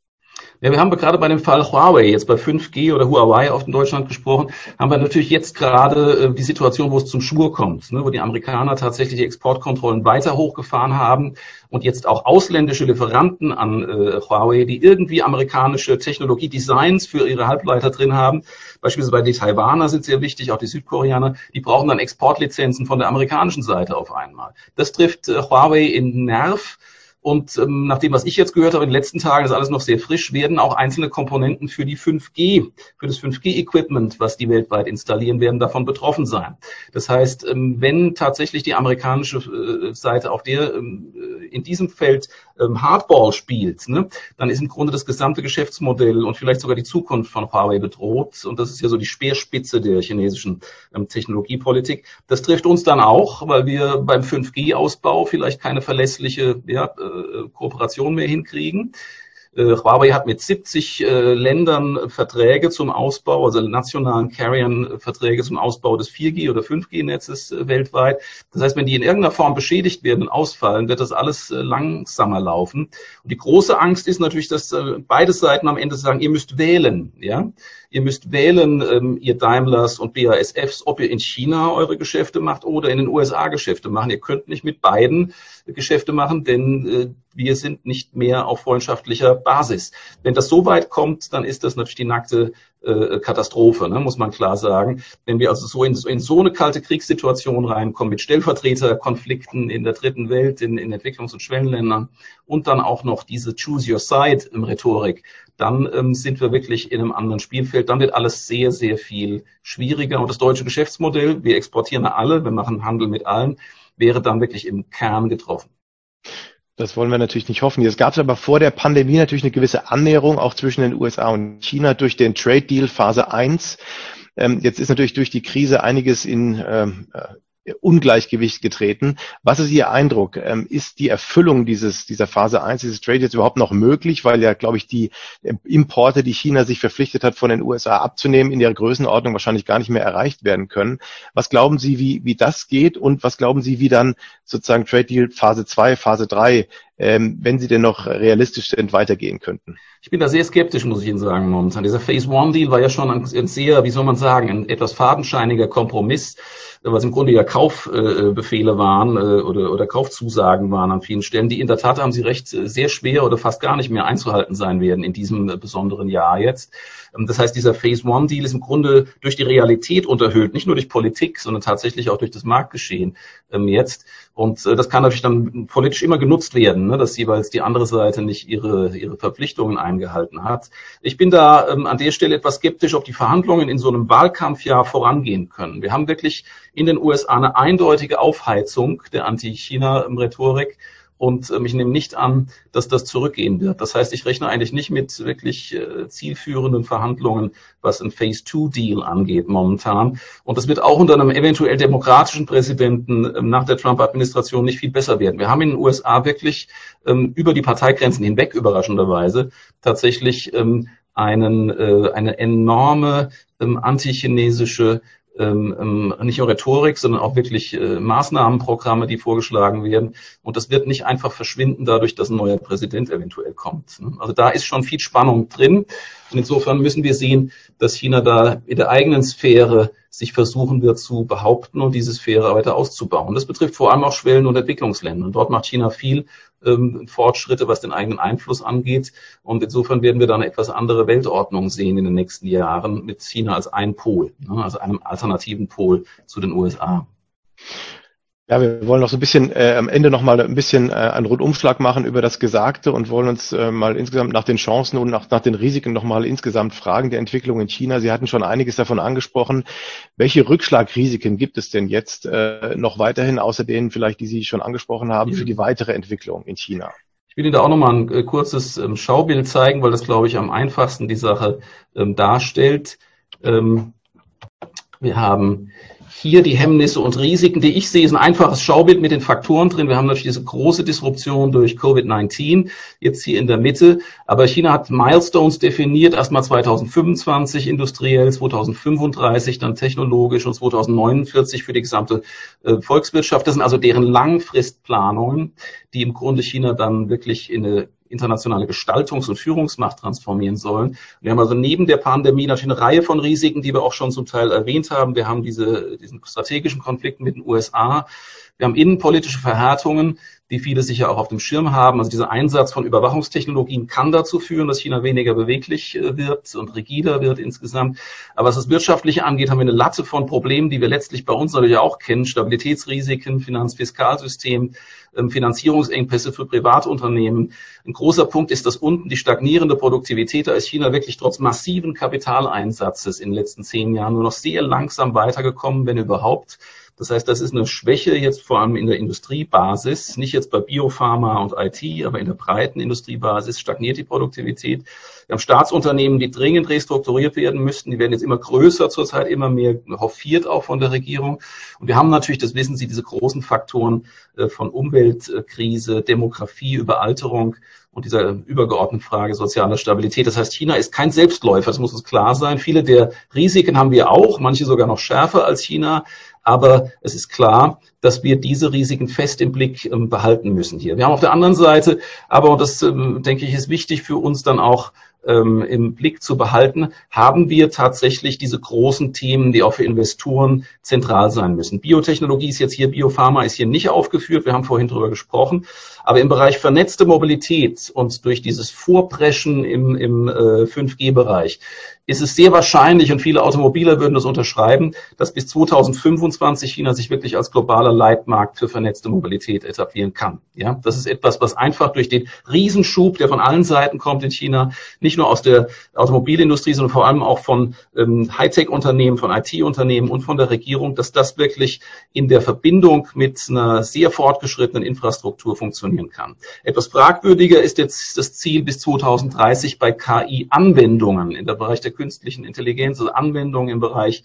Ja, wir haben gerade bei dem Fall Huawei, jetzt bei 5G oder Huawei auf in Deutschland gesprochen, haben wir natürlich jetzt gerade äh, die Situation, wo es zum Schwur kommt, ne, wo die Amerikaner tatsächlich die Exportkontrollen weiter hochgefahren haben und jetzt auch ausländische Lieferanten an äh, Huawei, die irgendwie amerikanische Technologiedesigns für ihre Halbleiter drin haben, beispielsweise die Taiwaner sind sehr wichtig, auch die Südkoreaner, die brauchen dann Exportlizenzen von der amerikanischen Seite auf einmal. Das trifft äh, Huawei in Nerv und ähm, nach dem, was ich jetzt gehört habe in den letzten Tagen, ist alles noch sehr frisch, werden auch einzelne Komponenten für die 5G, für das 5G-Equipment, was die weltweit installieren werden, davon betroffen sein. Das heißt, ähm, wenn tatsächlich die amerikanische äh, Seite auf der ähm, äh, in diesem Feld ähm, Hardball spielt, ne, dann ist im Grunde das gesamte Geschäftsmodell und vielleicht sogar die Zukunft von Huawei bedroht. Und das ist ja so die Speerspitze der chinesischen ähm, Technologiepolitik. Das trifft uns dann auch, weil wir beim 5G-Ausbau vielleicht keine verlässliche ja, äh, Kooperation mehr hinkriegen. Äh, Huawei hat mit 70 äh, Ländern Verträge zum Ausbau, also nationalen Carriern äh, Verträge zum Ausbau des 4G- oder 5G-Netzes äh, weltweit. Das heißt, wenn die in irgendeiner Form beschädigt werden und ausfallen, wird das alles äh, langsamer laufen. Und die große Angst ist natürlich, dass äh, beide Seiten am Ende sagen, ihr müsst wählen, ja. Ihr müsst wählen, ähm, ihr Daimlers und BASFs, ob ihr in China eure Geschäfte macht oder in den USA Geschäfte machen. Ihr könnt nicht mit beiden Geschäfte machen, denn äh, wir sind nicht mehr auf freundschaftlicher Basis. Wenn das so weit kommt, dann ist das natürlich die nackte äh, Katastrophe, ne, muss man klar sagen. Wenn wir also so in, in so eine kalte Kriegssituation reinkommen mit Stellvertreterkonflikten in der dritten Welt, in, in Entwicklungs- und Schwellenländern und dann auch noch diese Choose Your Side im Rhetorik, dann ähm, sind wir wirklich in einem anderen Spielfeld. Dann wird alles sehr, sehr viel schwieriger. Und das deutsche Geschäftsmodell, wir exportieren alle, wir machen Handel mit allen, wäre dann wirklich im Kern getroffen. Das wollen wir natürlich nicht hoffen. Es gab aber vor der Pandemie natürlich eine gewisse Annäherung auch zwischen den USA und China durch den Trade Deal Phase 1. Ähm, jetzt ist natürlich durch die Krise einiges in ähm, Ungleichgewicht getreten. Was ist Ihr Eindruck? Ähm, ist die Erfüllung dieses, dieser Phase 1, dieses Trade jetzt überhaupt noch möglich? Weil ja, glaube ich, die Importe, die China sich verpflichtet hat, von den USA abzunehmen, in ihrer Größenordnung wahrscheinlich gar nicht mehr erreicht werden können. Was glauben Sie, wie, wie das geht? Und was glauben Sie, wie dann sozusagen Trade Deal Phase 2, Phase 3 ähm, wenn sie denn noch realistisch sind, weitergehen könnten? Ich bin da sehr skeptisch, muss ich Ihnen sagen, momentan. Dieser Phase One Deal war ja schon ein, ein sehr, wie soll man sagen, ein etwas fadenscheiniger Kompromiss, was im Grunde ja Kaufbefehle äh, waren äh, oder, oder Kaufzusagen waren an vielen Stellen, die in der Tat, haben Sie recht, sehr schwer oder fast gar nicht mehr einzuhalten sein werden in diesem äh, besonderen Jahr jetzt. Ähm, das heißt, dieser Phase One Deal ist im Grunde durch die Realität unterhöhlt, nicht nur durch Politik, sondern tatsächlich auch durch das Marktgeschehen ähm, jetzt. Und äh, das kann natürlich dann politisch immer genutzt werden, ne, dass jeweils die andere Seite nicht ihre, ihre Verpflichtungen eingehalten hat. Ich bin da ähm, an der Stelle etwas skeptisch, ob die Verhandlungen in so einem Wahlkampfjahr vorangehen können. Wir haben wirklich in den USA eine eindeutige Aufheizung der Anti-China-Rhetorik. Und ähm, ich nehme nicht an, dass das zurückgehen wird. Das heißt, ich rechne eigentlich nicht mit wirklich äh, zielführenden Verhandlungen, was ein Phase-2-Deal angeht momentan. Und das wird auch unter einem eventuell demokratischen Präsidenten ähm, nach der Trump-Administration nicht viel besser werden. Wir haben in den USA wirklich ähm, über die Parteigrenzen hinweg überraschenderweise tatsächlich ähm, einen, äh, eine enorme ähm, antichinesische ähm, ähm, nicht nur Rhetorik, sondern auch wirklich äh, Maßnahmenprogramme, die vorgeschlagen werden. Und das wird nicht einfach verschwinden dadurch, dass ein neuer Präsident eventuell kommt. Ne? Also da ist schon viel Spannung drin. Und insofern müssen wir sehen, dass China da in der eigenen Sphäre sich versuchen wird zu behaupten und diese Sphäre weiter auszubauen. Das betrifft vor allem auch Schwellen- und Entwicklungsländer. Und dort macht China viel ähm, Fortschritte, was den eigenen Einfluss angeht. Und insofern werden wir da eine etwas andere Weltordnung sehen in den nächsten Jahren mit China als ein Pol, ne, also einem alternativen Pol zu den USA. Ja, wir wollen noch so ein bisschen äh, am Ende noch mal ein bisschen äh, einen Rundumschlag machen über das Gesagte und wollen uns äh, mal insgesamt nach den Chancen und nach, nach den Risiken noch mal insgesamt fragen der Entwicklung in China. Sie hatten schon einiges davon angesprochen. Welche Rückschlagrisiken gibt es denn jetzt äh, noch weiterhin, außer denen vielleicht, die Sie schon angesprochen haben, für die weitere Entwicklung in China? Ich will Ihnen da auch noch mal ein äh, kurzes ähm, Schaubild zeigen, weil das, glaube ich, am einfachsten die Sache ähm, darstellt. Ähm, wir haben hier die Hemmnisse und Risiken, die ich sehe, ist ein einfaches Schaubild mit den Faktoren drin. Wir haben natürlich diese große Disruption durch Covid-19 jetzt hier in der Mitte. Aber China hat Milestones definiert, erstmal 2025 industriell, 2035 dann technologisch und 2049 für die gesamte äh, Volkswirtschaft. Das sind also deren Langfristplanungen, die im Grunde China dann wirklich in eine internationale Gestaltungs- und Führungsmacht transformieren sollen. Wir haben also neben der Pandemie natürlich eine Reihe von Risiken, die wir auch schon zum Teil erwähnt haben. Wir haben diese, diesen strategischen Konflikt mit den USA. Wir haben innenpolitische Verhärtungen, die viele sicher auch auf dem Schirm haben. Also dieser Einsatz von Überwachungstechnologien kann dazu führen, dass China weniger beweglich äh, wird und rigider wird insgesamt. Aber was das Wirtschaftliche angeht, haben wir eine Latte von Problemen, die wir letztlich bei uns natürlich auch kennen. Stabilitätsrisiken, Finanzfiskalsystem, ähm, Finanzierungsengpässe für Privatunternehmen. Ein großer Punkt ist das unten die stagnierende Produktivität. Da ist China wirklich trotz massiven Kapitaleinsatzes in den letzten zehn Jahren nur noch sehr langsam weitergekommen, wenn überhaupt. Das heißt, das ist eine Schwäche jetzt vor allem in der Industriebasis, nicht jetzt bei Biopharma und IT, aber in der breiten Industriebasis stagniert die Produktivität. Wir haben Staatsunternehmen, die dringend restrukturiert werden müssten. Die werden jetzt immer größer zurzeit, immer mehr hofiert auch von der Regierung. Und wir haben natürlich, das wissen Sie, diese großen Faktoren äh, von Umweltkrise, Demografie, Überalterung und dieser übergeordneten Frage sozialer Stabilität. Das heißt, China ist kein Selbstläufer, das muss uns klar sein. Viele der Risiken haben wir auch, manche sogar noch schärfer als China. Aber es ist klar, dass wir diese Risiken fest im Blick ähm, behalten müssen hier. Wir haben auf der anderen Seite, aber und das ähm, denke ich ist wichtig für uns dann auch ähm, im Blick zu behalten, haben wir tatsächlich diese großen Themen, die auch für Investoren zentral sein müssen. Biotechnologie ist jetzt hier, Biopharma ist hier nicht aufgeführt, wir haben vorhin darüber gesprochen, aber im Bereich vernetzte Mobilität und durch dieses Vorpreschen im, im äh, 5G-Bereich ist es sehr wahrscheinlich, und viele Automobiler würden das unterschreiben, dass bis 2025 China sich wirklich als globaler Leitmarkt für vernetzte Mobilität etablieren kann. Ja, das ist etwas, was einfach durch den Riesenschub, der von allen Seiten kommt in China, nicht nur aus der Automobilindustrie, sondern vor allem auch von ähm, Hightech-Unternehmen, von IT-Unternehmen und von der Regierung, dass das wirklich in der Verbindung mit einer sehr fortgeschrittenen Infrastruktur funktioniert bringen kann. Etwas fragwürdiger ist jetzt das Ziel bis 2030 bei KI-Anwendungen in der Bereich der künstlichen Intelligenz, also Anwendungen im Bereich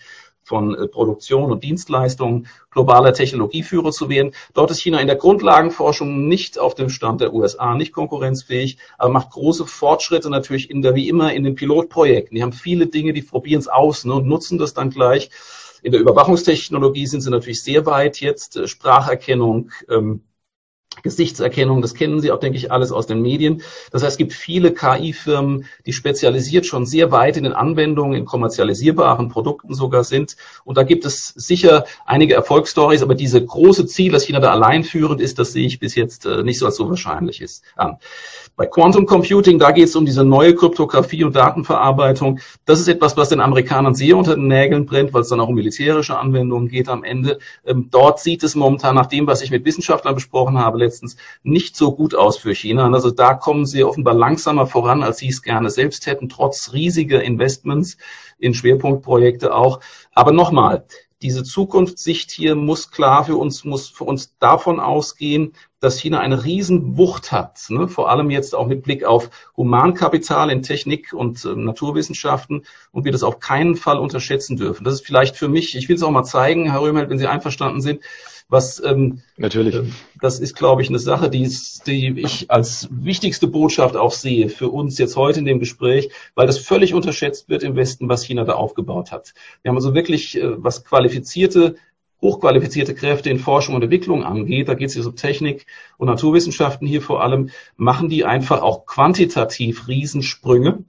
von äh, Produktion und Dienstleistungen globaler Technologieführer zu werden. Dort ist China in der Grundlagenforschung nicht auf dem Stand der USA, nicht konkurrenzfähig, aber macht große Fortschritte natürlich in der, wie immer, in den Pilotprojekten. Die haben viele Dinge, die probieren es aus ne, und nutzen das dann gleich. In der Überwachungstechnologie sind sie natürlich sehr weit jetzt, äh, Spracherkennung, ähm, Gesichtserkennung, das kennen Sie auch, denke ich, alles aus den Medien. Das heißt, es gibt viele KI-Firmen, die spezialisiert schon sehr weit in den Anwendungen, in kommerzialisierbaren Produkten sogar sind. Und da gibt es sicher einige Erfolgsstories, aber diese große Ziel, dass China da allein führend ist, das sehe ich bis jetzt äh, nicht so als so wahrscheinlich ist. An. Bei Quantum Computing, da geht es um diese neue Kryptographie und Datenverarbeitung. Das ist etwas, was den Amerikanern sehr unter den Nägeln brennt, weil es dann auch um militärische Anwendungen geht am Ende. Ähm, dort sieht es momentan nach dem, was ich mit Wissenschaftlern besprochen habe letztens, nicht so gut aus für China. Also da kommen sie offenbar langsamer voran, als sie es gerne selbst hätten, trotz riesiger Investments in Schwerpunktprojekte auch. Aber nochmal, diese Zukunftssicht hier muss klar für uns, muss für uns davon ausgehen, dass China eine Riesenwucht hat, ne? vor allem jetzt auch mit Blick auf Humankapital in Technik und äh, Naturwissenschaften und wir das auf keinen Fall unterschätzen dürfen. Das ist vielleicht für mich, ich will es auch mal zeigen, Herr Röhmel, wenn Sie einverstanden sind, was ähm, natürlich. Äh, das ist, glaube ich, eine Sache, die, die ich als wichtigste Botschaft auch sehe für uns jetzt heute in dem Gespräch, weil das völlig unterschätzt wird im Westen, was China da aufgebaut hat. Wir haben also wirklich, äh, was qualifizierte hochqualifizierte Kräfte in Forschung und Entwicklung angeht, da geht es hier um Technik und Naturwissenschaften hier vor allem, machen die einfach auch quantitativ Riesensprünge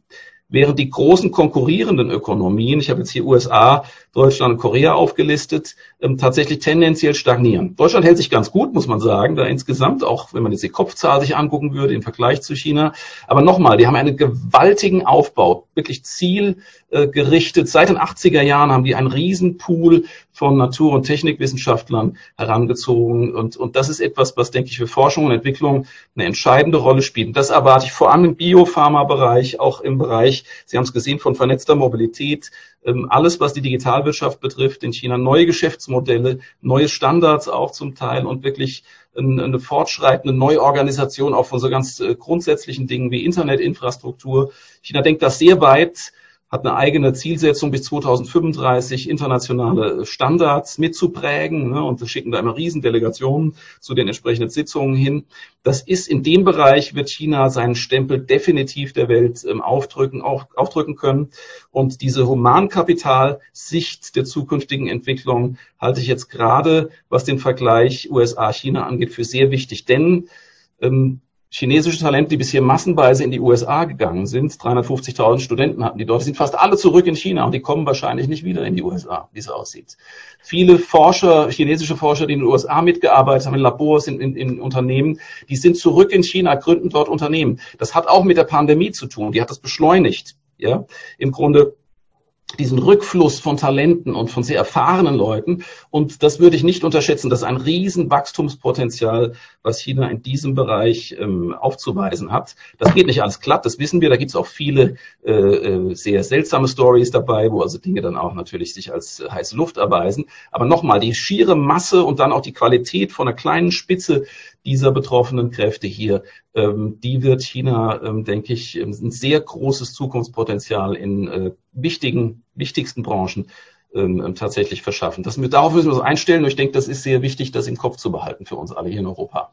während die großen konkurrierenden Ökonomien, ich habe jetzt hier USA, Deutschland und Korea aufgelistet, ähm, tatsächlich tendenziell stagnieren. Deutschland hält sich ganz gut, muss man sagen, da insgesamt, auch wenn man jetzt die Kopfzahl sich angucken würde im Vergleich zu China. Aber nochmal, die haben einen gewaltigen Aufbau, wirklich zielgerichtet. Seit den 80er Jahren haben die einen Riesenpool von Natur- und Technikwissenschaftlern herangezogen. Und, und das ist etwas, was, denke ich, für Forschung und Entwicklung eine entscheidende Rolle spielt. Das erwarte ich vor allem im Biopharma-Bereich, auch im Bereich, Sie haben es gesehen, von vernetzter Mobilität, alles, was die Digitalwirtschaft betrifft, in China neue Geschäftsmodelle, neue Standards auch zum Teil und wirklich eine fortschreitende Neuorganisation auch von so ganz äh, grundsätzlichen Dingen wie Internetinfrastruktur. China denkt das sehr weit hat eine eigene Zielsetzung bis 2035 internationale Standards mitzuprägen ne, und wir schicken da immer Riesendelegationen zu den entsprechenden Sitzungen hin. Das ist in dem Bereich wird China seinen Stempel definitiv der Welt ähm, aufdrücken, auch, aufdrücken können. Und diese Humankapitalsicht der zukünftigen Entwicklung halte ich jetzt gerade, was den Vergleich USA-China angeht, für sehr wichtig. Denn ähm, chinesische Talente, die bisher massenweise in die USA gegangen sind, 350.000 Studenten hatten die dort, sind fast alle zurück in China und die kommen wahrscheinlich nicht wieder in die USA, wie es aussieht. Viele Forscher, chinesische Forscher, die in den USA mitgearbeitet haben, in Labors, in, in, in Unternehmen, die sind zurück in China, gründen dort Unternehmen. Das hat auch mit der Pandemie zu tun, die hat das beschleunigt. Ja, im Grunde diesen Rückfluss von Talenten und von sehr erfahrenen Leuten. Und das würde ich nicht unterschätzen. Das ist ein riesen Wachstumspotenzial, was China in diesem Bereich ähm, aufzuweisen hat. Das geht nicht alles glatt, das wissen wir. Da gibt es auch viele äh, äh, sehr seltsame Stories dabei, wo also Dinge dann auch natürlich sich als äh, heiße Luft erweisen. Aber nochmal, die schiere Masse und dann auch die Qualität von einer kleinen Spitze dieser betroffenen Kräfte hier, ähm, die wird China, ähm, denke ich, ähm, ein sehr großes Zukunftspotenzial in äh, wichtigen, wichtigsten Branchen ähm, tatsächlich verschaffen. Das, darauf müssen wir uns einstellen und ich denke, das ist sehr wichtig, das im Kopf zu behalten für uns alle hier in Europa.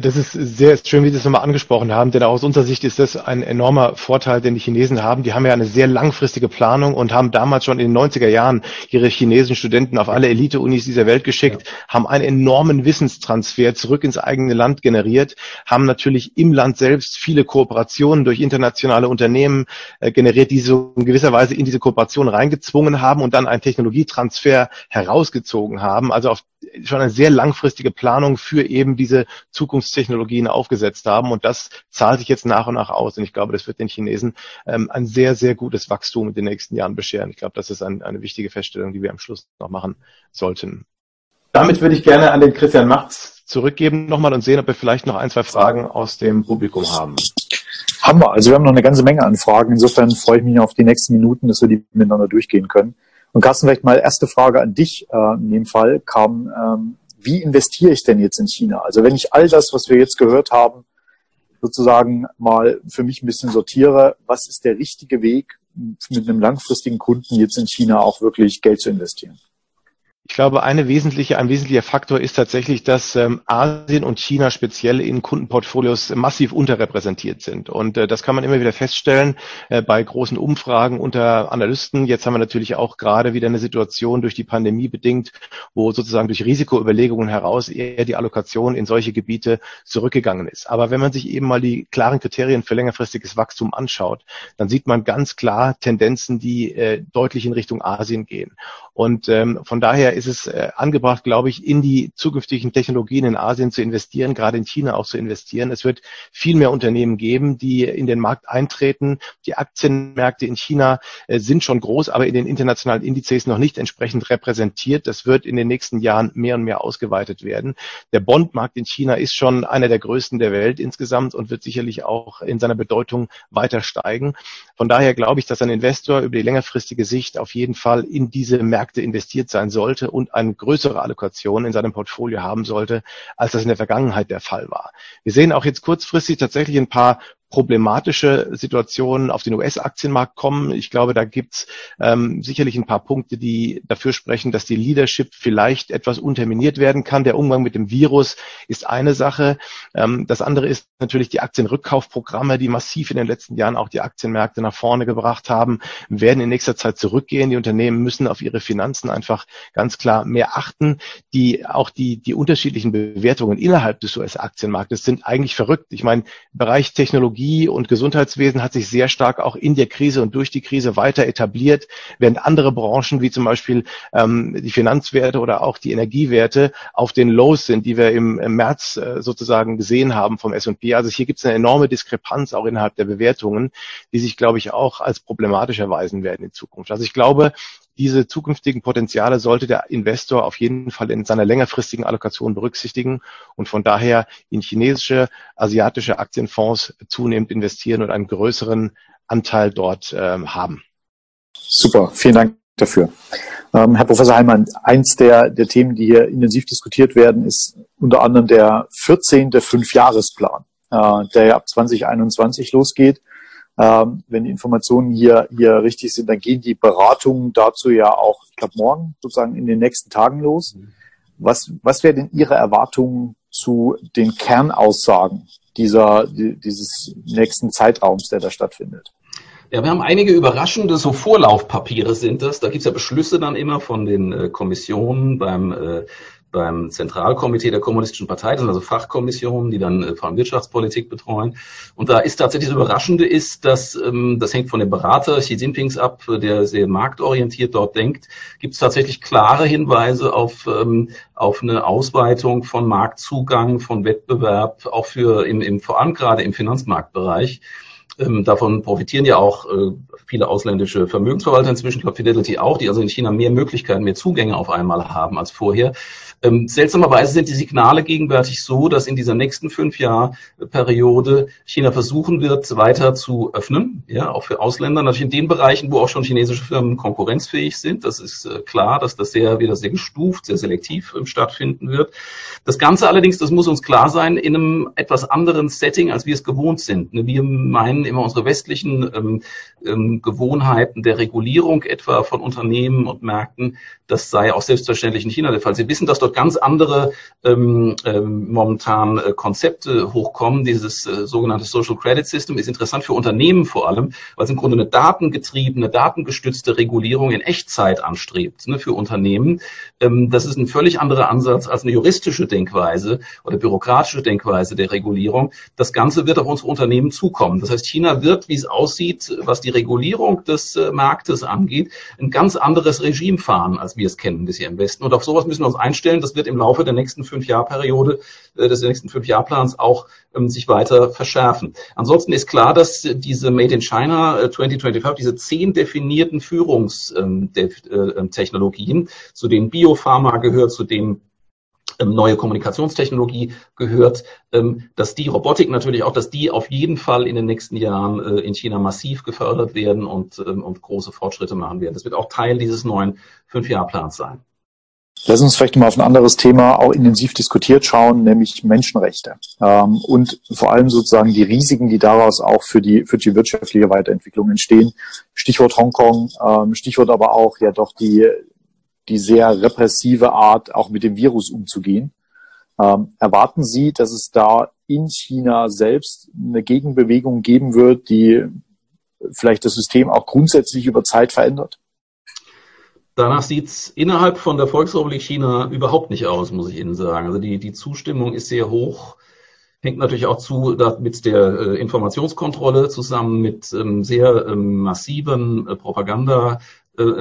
Das ist sehr schön, wie Sie es nochmal angesprochen haben, denn aus unserer Sicht ist das ein enormer Vorteil, den die Chinesen haben. Die haben ja eine sehr langfristige Planung und haben damals schon in den 90er Jahren ihre chinesischen Studenten auf alle Elite-Unis dieser Welt geschickt, ja. haben einen enormen Wissenstransfer zurück ins eigene Land generiert, haben natürlich im Land selbst viele Kooperationen durch internationale Unternehmen äh, generiert, die so in gewisser Weise in diese Kooperation reingezwungen haben und dann einen Technologietransfer herausgezogen haben. Also auf schon eine sehr langfristige Planung für eben diese Zukunftstechnologien aufgesetzt haben. Und das zahlt sich jetzt nach und nach aus. Und ich glaube, das wird den Chinesen ähm, ein sehr, sehr gutes Wachstum in den nächsten Jahren bescheren. Ich glaube, das ist ein, eine wichtige Feststellung, die wir am Schluss noch machen sollten. Damit würde ich gerne an den Christian Machtz zurückgeben nochmal und sehen, ob wir vielleicht noch ein, zwei Fragen aus dem Publikum haben. Haben wir. Also wir haben noch eine ganze Menge an Fragen. Insofern freue ich mich auf die nächsten Minuten, dass wir die miteinander durchgehen können. Und Carsten, vielleicht mal erste Frage an dich äh, in dem Fall kam ähm, wie investiere ich denn jetzt in China? Also wenn ich all das, was wir jetzt gehört haben, sozusagen mal für mich ein bisschen sortiere, was ist der richtige Weg, mit einem langfristigen Kunden jetzt in China auch wirklich Geld zu investieren? Ich glaube, eine wesentliche, ein wesentlicher Faktor ist tatsächlich, dass ähm, Asien und China speziell in Kundenportfolios massiv unterrepräsentiert sind. Und äh, das kann man immer wieder feststellen äh, bei großen Umfragen unter Analysten. Jetzt haben wir natürlich auch gerade wieder eine Situation durch die Pandemie bedingt, wo sozusagen durch Risikoüberlegungen heraus eher die Allokation in solche Gebiete zurückgegangen ist. Aber wenn man sich eben mal die klaren Kriterien für längerfristiges Wachstum anschaut, dann sieht man ganz klar Tendenzen, die äh, deutlich in Richtung Asien gehen. Und ähm, von daher ist es äh, angebracht, glaube ich, in die zukünftigen Technologien in Asien zu investieren, gerade in China auch zu investieren. Es wird viel mehr Unternehmen geben, die in den Markt eintreten. Die Aktienmärkte in China äh, sind schon groß, aber in den internationalen Indizes noch nicht entsprechend repräsentiert. Das wird in den nächsten Jahren mehr und mehr ausgeweitet werden. Der Bondmarkt in China ist schon einer der größten der Welt insgesamt und wird sicherlich auch in seiner Bedeutung weiter steigen. Von daher glaube ich, dass ein Investor über die längerfristige Sicht auf jeden Fall in diese Märkte Märkte investiert sein sollte und eine größere Allokation in seinem Portfolio haben sollte, als das in der Vergangenheit der Fall war. Wir sehen auch jetzt kurzfristig tatsächlich ein paar problematische Situationen auf den US-Aktienmarkt kommen. Ich glaube, da gibt's ähm, sicherlich ein paar Punkte, die dafür sprechen, dass die Leadership vielleicht etwas unterminiert werden kann. Der Umgang mit dem Virus ist eine Sache. Ähm, das andere ist natürlich die Aktienrückkaufprogramme, die massiv in den letzten Jahren auch die Aktienmärkte nach vorne gebracht haben, werden in nächster Zeit zurückgehen. Die Unternehmen müssen auf ihre Finanzen einfach ganz klar mehr achten. Die auch die die unterschiedlichen Bewertungen innerhalb des US-Aktienmarktes sind eigentlich verrückt. Ich meine, Bereich Technologie Technologie und Gesundheitswesen hat sich sehr stark auch in der Krise und durch die Krise weiter etabliert, während andere Branchen wie zum Beispiel ähm, die Finanzwerte oder auch die Energiewerte auf den Lows sind, die wir im, im März äh, sozusagen gesehen haben vom S&P. Also hier gibt es eine enorme Diskrepanz auch innerhalb der Bewertungen, die sich, glaube ich, auch als problematisch erweisen werden in Zukunft. Also ich glaube, diese zukünftigen Potenziale sollte der Investor auf jeden Fall in seiner längerfristigen Allokation berücksichtigen und von daher in chinesische, asiatische Aktienfonds zunehmend investieren und einen größeren Anteil dort ähm, haben. Super, vielen Dank dafür. Ähm, Herr Professor Heimann, eins der, der Themen, die hier intensiv diskutiert werden, ist unter anderem der 14. Fünfjahresplan, äh, der ja ab 2021 losgeht. Ähm, wenn die Informationen hier, hier richtig sind, dann gehen die Beratungen dazu ja auch, ich glaube, morgen sozusagen in den nächsten Tagen los. Was, was wäre denn Ihre Erwartungen zu den Kernaussagen dieser, dieses nächsten Zeitraums, der da stattfindet? Ja, wir haben einige überraschende, so Vorlaufpapiere sind das. Da gibt's ja Beschlüsse dann immer von den äh, Kommissionen beim äh, beim Zentralkomitee der Kommunistischen Partei, das sind also Fachkommissionen, die dann äh, vor allem Wirtschaftspolitik betreuen. Und da ist tatsächlich das Überraschende ist, dass ähm, das hängt von dem Berater Xi Jinpings ab, der sehr marktorientiert dort denkt, gibt es tatsächlich klare Hinweise auf, ähm, auf eine Ausweitung von Marktzugang, von Wettbewerb, auch für im, im vor allem gerade im Finanzmarktbereich. Ähm, davon profitieren ja auch äh, viele ausländische Vermögensverwalter inzwischen, ich glaube Fidelity auch, die also in China mehr Möglichkeiten, mehr Zugänge auf einmal haben als vorher. Ähm, seltsamerweise sind die Signale gegenwärtig so, dass in dieser nächsten fünf Jahr Periode China versuchen wird, weiter zu öffnen, ja, auch für Ausländer, natürlich in den Bereichen, wo auch schon chinesische Firmen konkurrenzfähig sind. Das ist äh, klar, dass das sehr wieder sehr gestuft, sehr selektiv ähm, stattfinden wird. Das Ganze allerdings, das muss uns klar sein, in einem etwas anderen Setting, als wir es gewohnt sind. Ne, wir meinen immer unsere westlichen ähm, ähm, Gewohnheiten der Regulierung etwa von Unternehmen und Märkten, das sei auch selbstverständlich in China der Fall. Sie wissen, dass dort ganz andere ähm, ähm, momentan äh, Konzepte hochkommen. Dieses äh, sogenannte Social Credit System ist interessant für Unternehmen vor allem, weil es im Grunde eine datengetriebene, datengestützte Regulierung in Echtzeit anstrebt ne, für Unternehmen. Ähm, das ist ein völlig anderer Ansatz als eine juristische Denkweise oder bürokratische Denkweise der Regulierung. Das Ganze wird auf unsere Unternehmen zukommen. Das heißt, China wird, wie es aussieht, was die Regulierung des äh, Marktes angeht, ein ganz anderes Regime fahren als wir es kennen bisher im Westen. Und auf sowas müssen wir uns einstellen. Das wird im Laufe der nächsten fünf Jahrperiode, äh, des nächsten fünf Jahrplans auch ähm, sich weiter verschärfen. Ansonsten ist klar, dass diese Made in China äh, 2025, diese zehn definierten Führungstechnologien, ähm, äh, zu denen Biopharma gehört, zu dem ähm, neue Kommunikationstechnologie gehört, ähm, dass die Robotik natürlich auch, dass die auf jeden Fall in den nächsten Jahren äh, in China massiv gefördert werden und, ähm, und große Fortschritte machen werden. Das wird auch Teil dieses neuen Fünfjahrplans sein. Lass uns vielleicht mal auf ein anderes Thema auch intensiv diskutiert schauen, nämlich Menschenrechte ähm, und vor allem sozusagen die Risiken, die daraus auch für die für die wirtschaftliche Weiterentwicklung entstehen. Stichwort Hongkong, ähm, Stichwort aber auch ja doch die die sehr repressive Art, auch mit dem Virus umzugehen. Ähm, erwarten Sie, dass es da in China selbst eine Gegenbewegung geben wird, die vielleicht das System auch grundsätzlich über Zeit verändert? Danach sieht's innerhalb von der Volksrepublik China überhaupt nicht aus, muss ich Ihnen sagen. Also die, die Zustimmung ist sehr hoch. Hängt natürlich auch zu mit der äh, Informationskontrolle zusammen mit ähm, sehr ähm, massiven äh, Propaganda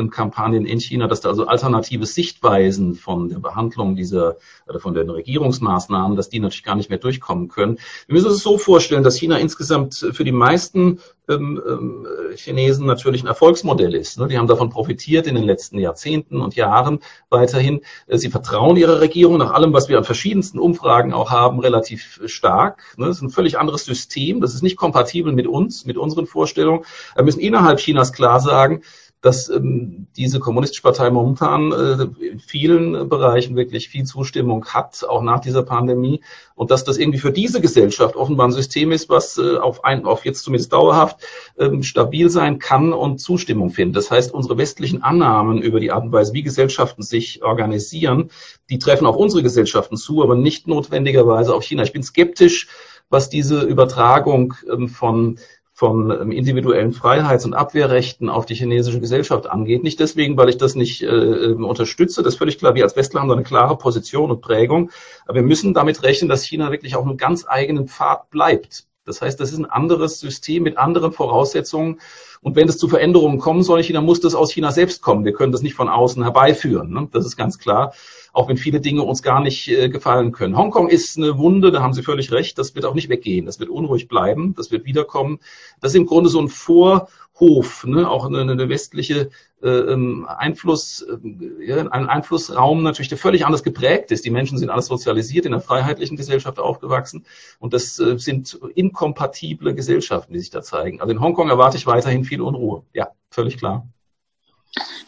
Kampagnen in China, dass da also alternative Sichtweisen von der Behandlung dieser oder von den Regierungsmaßnahmen, dass die natürlich gar nicht mehr durchkommen können. Wir müssen uns so vorstellen, dass China insgesamt für die meisten ähm, ähm, Chinesen natürlich ein Erfolgsmodell ist. Ne? Die haben davon profitiert in den letzten Jahrzehnten und Jahren weiterhin. Äh, sie vertrauen ihrer Regierung nach allem, was wir an verschiedensten Umfragen auch haben, relativ stark. Ne? Das ist ein völlig anderes System. Das ist nicht kompatibel mit uns, mit unseren Vorstellungen. Wir müssen innerhalb Chinas klar sagen, dass ähm, diese kommunistische Partei momentan äh, in vielen Bereichen wirklich viel Zustimmung hat, auch nach dieser Pandemie, und dass das irgendwie für diese Gesellschaft offenbar ein System ist, was äh, auf, ein, auf jetzt zumindest dauerhaft ähm, stabil sein kann und Zustimmung findet. Das heißt, unsere westlichen Annahmen über die Art und Weise, wie Gesellschaften sich organisieren, die treffen auf unsere Gesellschaften zu, aber nicht notwendigerweise auf China. Ich bin skeptisch, was diese Übertragung ähm, von von ähm, individuellen Freiheits- und Abwehrrechten auf die chinesische Gesellschaft angeht. Nicht deswegen, weil ich das nicht äh, ähm, unterstütze, das ist völlig klar. Wir als Westler haben da eine klare Position und Prägung. Aber wir müssen damit rechnen, dass China wirklich auf einem ganz eigenen Pfad bleibt. Das heißt, das ist ein anderes System mit anderen Voraussetzungen. Und wenn es zu Veränderungen kommen soll in China, muss das aus China selbst kommen. Wir können das nicht von außen herbeiführen. Ne? Das ist ganz klar auch wenn viele Dinge uns gar nicht äh, gefallen können. Hongkong ist eine Wunde, da haben Sie völlig recht, das wird auch nicht weggehen, das wird unruhig bleiben, das wird wiederkommen. Das ist im Grunde so ein Vorhof, ne? auch eine, eine westliche Einfluss, äh, ja, ein Einflussraum natürlich, der völlig anders geprägt ist. Die Menschen sind alles sozialisiert, in einer freiheitlichen Gesellschaft aufgewachsen und das äh, sind inkompatible Gesellschaften, die sich da zeigen. Also in Hongkong erwarte ich weiterhin viel Unruhe. Ja, völlig klar.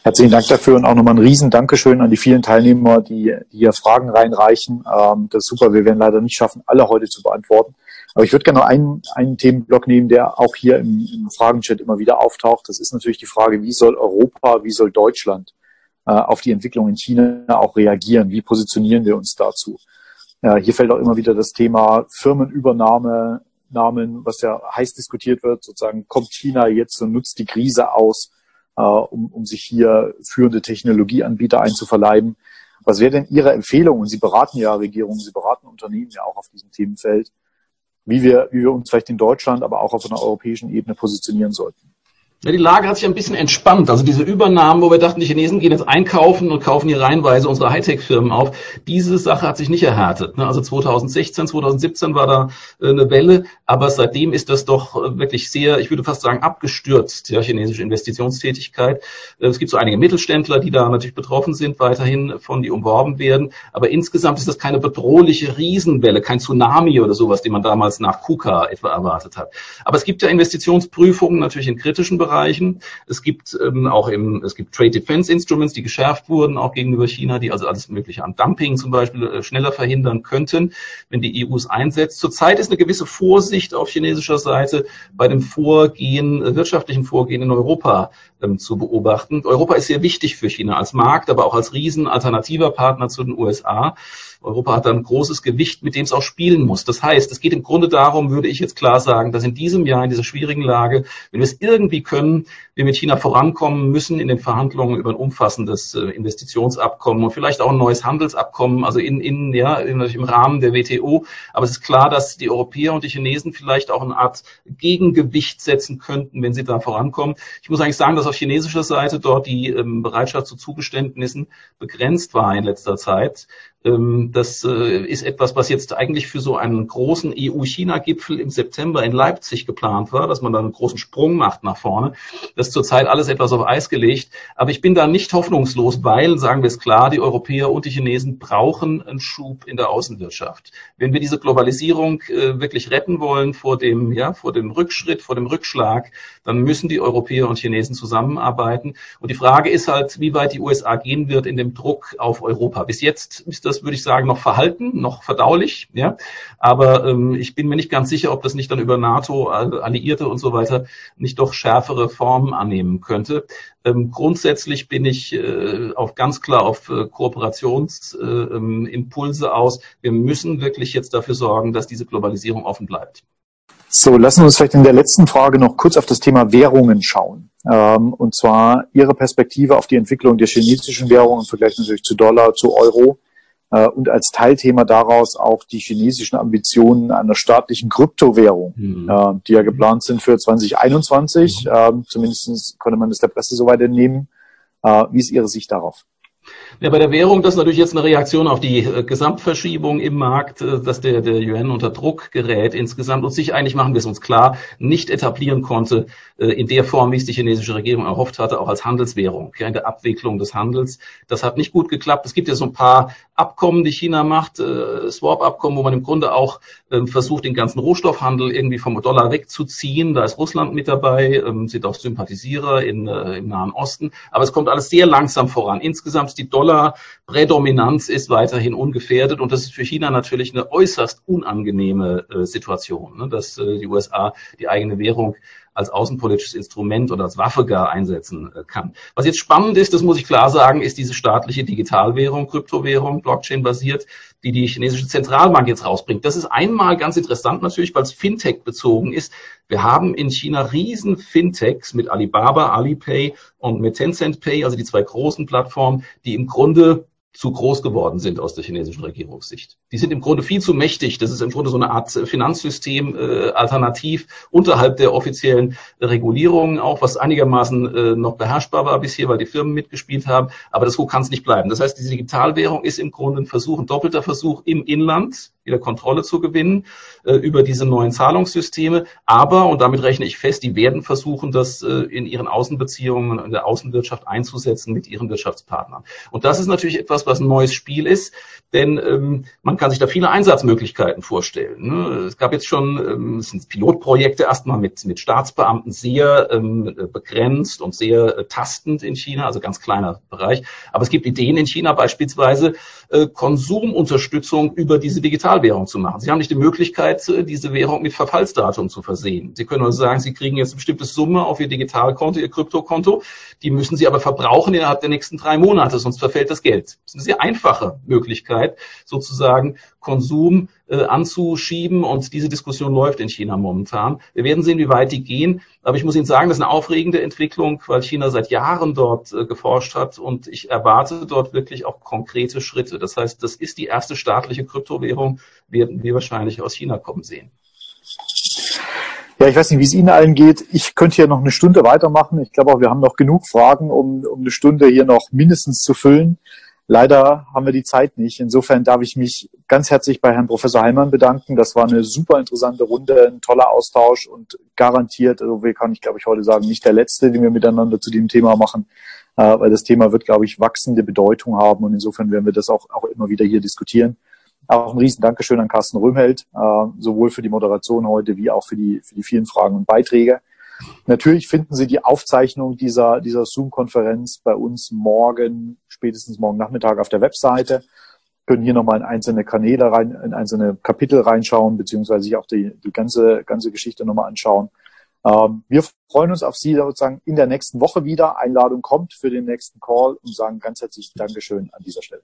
Herzlichen Dank dafür und auch nochmal ein riesen Dankeschön an die vielen Teilnehmer, die, die hier Fragen reinreichen. Ähm, das ist super. Wir werden leider nicht schaffen, alle heute zu beantworten. Aber ich würde gerne noch einen, einen Themenblock nehmen, der auch hier im, im Fragenchat immer wieder auftaucht. Das ist natürlich die Frage, wie soll Europa, wie soll Deutschland äh, auf die Entwicklung in China auch reagieren? Wie positionieren wir uns dazu? Äh, hier fällt auch immer wieder das Thema Firmenübernahme, Namen, was ja heiß diskutiert wird, sozusagen, kommt China jetzt und nutzt die Krise aus, äh, um, um sich hier führende Technologieanbieter einzuverleiben. Was wäre denn Ihre Empfehlung? Und Sie beraten ja Regierungen, Sie beraten Unternehmen ja auch auf diesem Themenfeld, wie wir, wie wir uns vielleicht in Deutschland, aber auch auf einer europäischen Ebene positionieren sollten. Ja, die Lage hat sich ein bisschen entspannt. Also diese Übernahmen, wo wir dachten, die Chinesen gehen jetzt einkaufen und kaufen hier reihenweise unsere Hightech-Firmen auf, diese Sache hat sich nicht erhärtet. Ne? Also 2016, 2017 war da äh, eine Welle, aber seitdem ist das doch äh, wirklich sehr, ich würde fast sagen, abgestürzt, ja, chinesische Investitionstätigkeit. Äh, es gibt so einige Mittelständler, die da natürlich betroffen sind, weiterhin von die umworben werden. Aber insgesamt ist das keine bedrohliche Riesenwelle, kein Tsunami oder sowas, die man damals nach KUKA etwa erwartet hat. Aber es gibt ja Investitionsprüfungen natürlich in kritischen Bereichen Bereichen. Es gibt ähm, auch im, es gibt Trade Defense Instruments, die geschärft wurden, auch gegenüber China, die also alles Mögliche an Dumping zum Beispiel äh, schneller verhindern könnten, wenn die EU es einsetzt. Zurzeit ist eine gewisse Vorsicht auf chinesischer Seite bei dem Vorgehen, äh, wirtschaftlichen Vorgehen in Europa ähm, zu beobachten. Europa ist sehr wichtig für China als Markt, aber auch als riesen alternativer Partner zu den USA. Europa hat ein großes Gewicht, mit dem es auch spielen muss. Das heißt, es geht im Grunde darum, würde ich jetzt klar sagen, dass in diesem Jahr, in dieser schwierigen Lage, wenn wir es irgendwie können, wir mit China vorankommen müssen in den Verhandlungen über ein umfassendes äh, Investitionsabkommen und vielleicht auch ein neues Handelsabkommen, also in, in, ja, im Rahmen der WTO. Aber es ist klar, dass die Europäer und die Chinesen vielleicht auch eine Art Gegengewicht setzen könnten, wenn sie da vorankommen. Ich muss eigentlich sagen, dass auf chinesischer Seite dort die ähm, Bereitschaft zu Zugeständnissen begrenzt war in letzter Zeit. Ähm, das äh, ist etwas, was jetzt eigentlich für so einen großen EU-China-Gipfel im September in Leipzig geplant war, dass man da einen großen Sprung macht nach vorne. Das ist zurzeit alles etwas auf Eis gelegt. Aber ich bin da nicht hoffnungslos, weil, sagen wir es klar, die Europäer und die Chinesen brauchen einen Schub in der Außenwirtschaft. Wenn wir diese Globalisierung äh, wirklich retten wollen vor dem, ja, vor dem Rückschritt, vor dem Rückschlag, dann müssen die Europäer und Chinesen zusammenarbeiten. Und die Frage ist halt, wie weit die USA gehen wird in dem Druck auf Europa. Bis jetzt ist das, würde ich sagen, noch verhalten, noch verdaulich. Ja, aber ähm, ich bin mir nicht ganz sicher, ob das nicht dann über NATO, Alliierte und so weiter nicht doch schärfere Formen annehmen könnte. Ähm, grundsätzlich bin ich äh, auf ganz klar auf äh, Kooperationsimpulse äh, aus. Wir müssen wirklich jetzt dafür sorgen, dass diese Globalisierung offen bleibt. So, lassen wir uns vielleicht in der letzten Frage noch kurz auf das Thema Währungen schauen. Ähm, und zwar Ihre Perspektive auf die Entwicklung der chinesischen Währung im Vergleich natürlich zu Dollar, zu Euro. Äh, und als Teilthema daraus auch die chinesischen Ambitionen einer staatlichen Kryptowährung, mhm. äh, die ja geplant sind für 2021. Mhm. Ähm, zumindest konnte man das der Presse soweit entnehmen. Äh, wie ist Ihre Sicht darauf? Ja, bei der Währung, das ist natürlich jetzt eine Reaktion auf die äh, Gesamtverschiebung im Markt, äh, dass der, der Yuan unter Druck gerät insgesamt und sich eigentlich, machen wir es uns klar, nicht etablieren konnte äh, in der Form, wie es die chinesische Regierung erhofft hatte, auch als Handelswährung, ja, in der Abwicklung des Handels. Das hat nicht gut geklappt. Es gibt ja so ein paar Abkommen, die China macht, äh, Swap-Abkommen, wo man im Grunde auch ähm, versucht, den ganzen Rohstoffhandel irgendwie vom Dollar wegzuziehen. Da ist Russland mit dabei, ähm, sind auch Sympathisierer in, äh, im Nahen Osten. Aber es kommt alles sehr langsam voran. Insgesamt die Dollar-Prädominanz ist weiterhin ungefährdet und das ist für China natürlich eine äußerst unangenehme äh, Situation, ne? dass äh, die USA die eigene Währung als außenpolitisches Instrument oder als Waffe gar einsetzen äh, kann. Was jetzt spannend ist, das muss ich klar sagen, ist diese staatliche Digitalwährung, Kryptowährung, Blockchain-basiert, die die chinesische Zentralbank jetzt rausbringt. Das ist einmal ganz interessant natürlich, weil es Fintech bezogen ist. Wir haben in China riesen Fintechs mit Alibaba, Alipay und mit Tencent Pay, also die zwei großen Plattformen, die im Grunde zu groß geworden sind aus der chinesischen Regierungssicht. Die sind im Grunde viel zu mächtig. Das ist im Grunde so eine Art Finanzsystem äh, alternativ unterhalb der offiziellen Regulierungen auch, was einigermaßen äh, noch beherrschbar war bisher, weil die Firmen mitgespielt haben. Aber das so kann es nicht bleiben. Das heißt, diese Digitalwährung ist im Grunde ein Versuch, ein doppelter Versuch im Inland wieder Kontrolle zu gewinnen äh, über diese neuen Zahlungssysteme. Aber, und damit rechne ich fest, die werden versuchen, das äh, in ihren Außenbeziehungen, in der Außenwirtschaft einzusetzen mit ihren Wirtschaftspartnern. Und das ist natürlich etwas, was ein neues Spiel ist, denn ähm, man kann sich da viele Einsatzmöglichkeiten vorstellen. Ne? Es gab jetzt schon ähm, es sind Pilotprojekte erstmal mit, mit Staatsbeamten sehr ähm, begrenzt und sehr äh, tastend in China, also ganz kleiner Bereich. Aber es gibt Ideen in China beispielsweise, äh, Konsumunterstützung über diese Digitalwährung zu machen. Sie haben nicht die Möglichkeit, äh, diese Währung mit Verfallsdatum zu versehen. Sie können also sagen, Sie kriegen jetzt eine bestimmte Summe auf Ihr Digitalkonto, Ihr Kryptokonto. Die müssen Sie aber verbrauchen innerhalb der nächsten drei Monate, sonst verfällt das Geld. Das ist eine sehr einfache Möglichkeit, sozusagen Konsum äh, anzuschieben. Und diese Diskussion läuft in China momentan. Wir werden sehen, wie weit die gehen. Aber ich muss Ihnen sagen, das ist eine aufregende Entwicklung, weil China seit Jahren dort äh, geforscht hat. Und ich erwarte dort wirklich auch konkrete Schritte. Das heißt, das ist die erste staatliche Kryptowährung, werden wir wahrscheinlich aus China kommen sehen. Ja, ich weiß nicht, wie es Ihnen allen geht. Ich könnte hier noch eine Stunde weitermachen. Ich glaube auch, wir haben noch genug Fragen, um, um eine Stunde hier noch mindestens zu füllen. Leider haben wir die Zeit nicht. Insofern darf ich mich ganz herzlich bei Herrn Professor Heimann bedanken. Das war eine super interessante Runde, ein toller Austausch und garantiert, also wir kann ich glaube ich heute sagen, nicht der letzte, den wir miteinander zu dem Thema machen, äh, weil das Thema wird, glaube ich, wachsende Bedeutung haben und insofern werden wir das auch, auch immer wieder hier diskutieren. Auch ein riesen Dankeschön an Carsten Röhmheld, äh, sowohl für die Moderation heute wie auch für die, für die vielen Fragen und Beiträge. Natürlich finden Sie die Aufzeichnung dieser, dieser Zoom-Konferenz bei uns morgen, spätestens morgen Nachmittag auf der Webseite. Können hier nochmal in einzelne Kanäle rein, in einzelne Kapitel reinschauen, beziehungsweise sich auch die, die ganze, ganze Geschichte nochmal anschauen. Ähm, wir freuen uns auf Sie sozusagen in der nächsten Woche wieder. Einladung kommt für den nächsten Call und sagen ganz herzlich Dankeschön an dieser Stelle.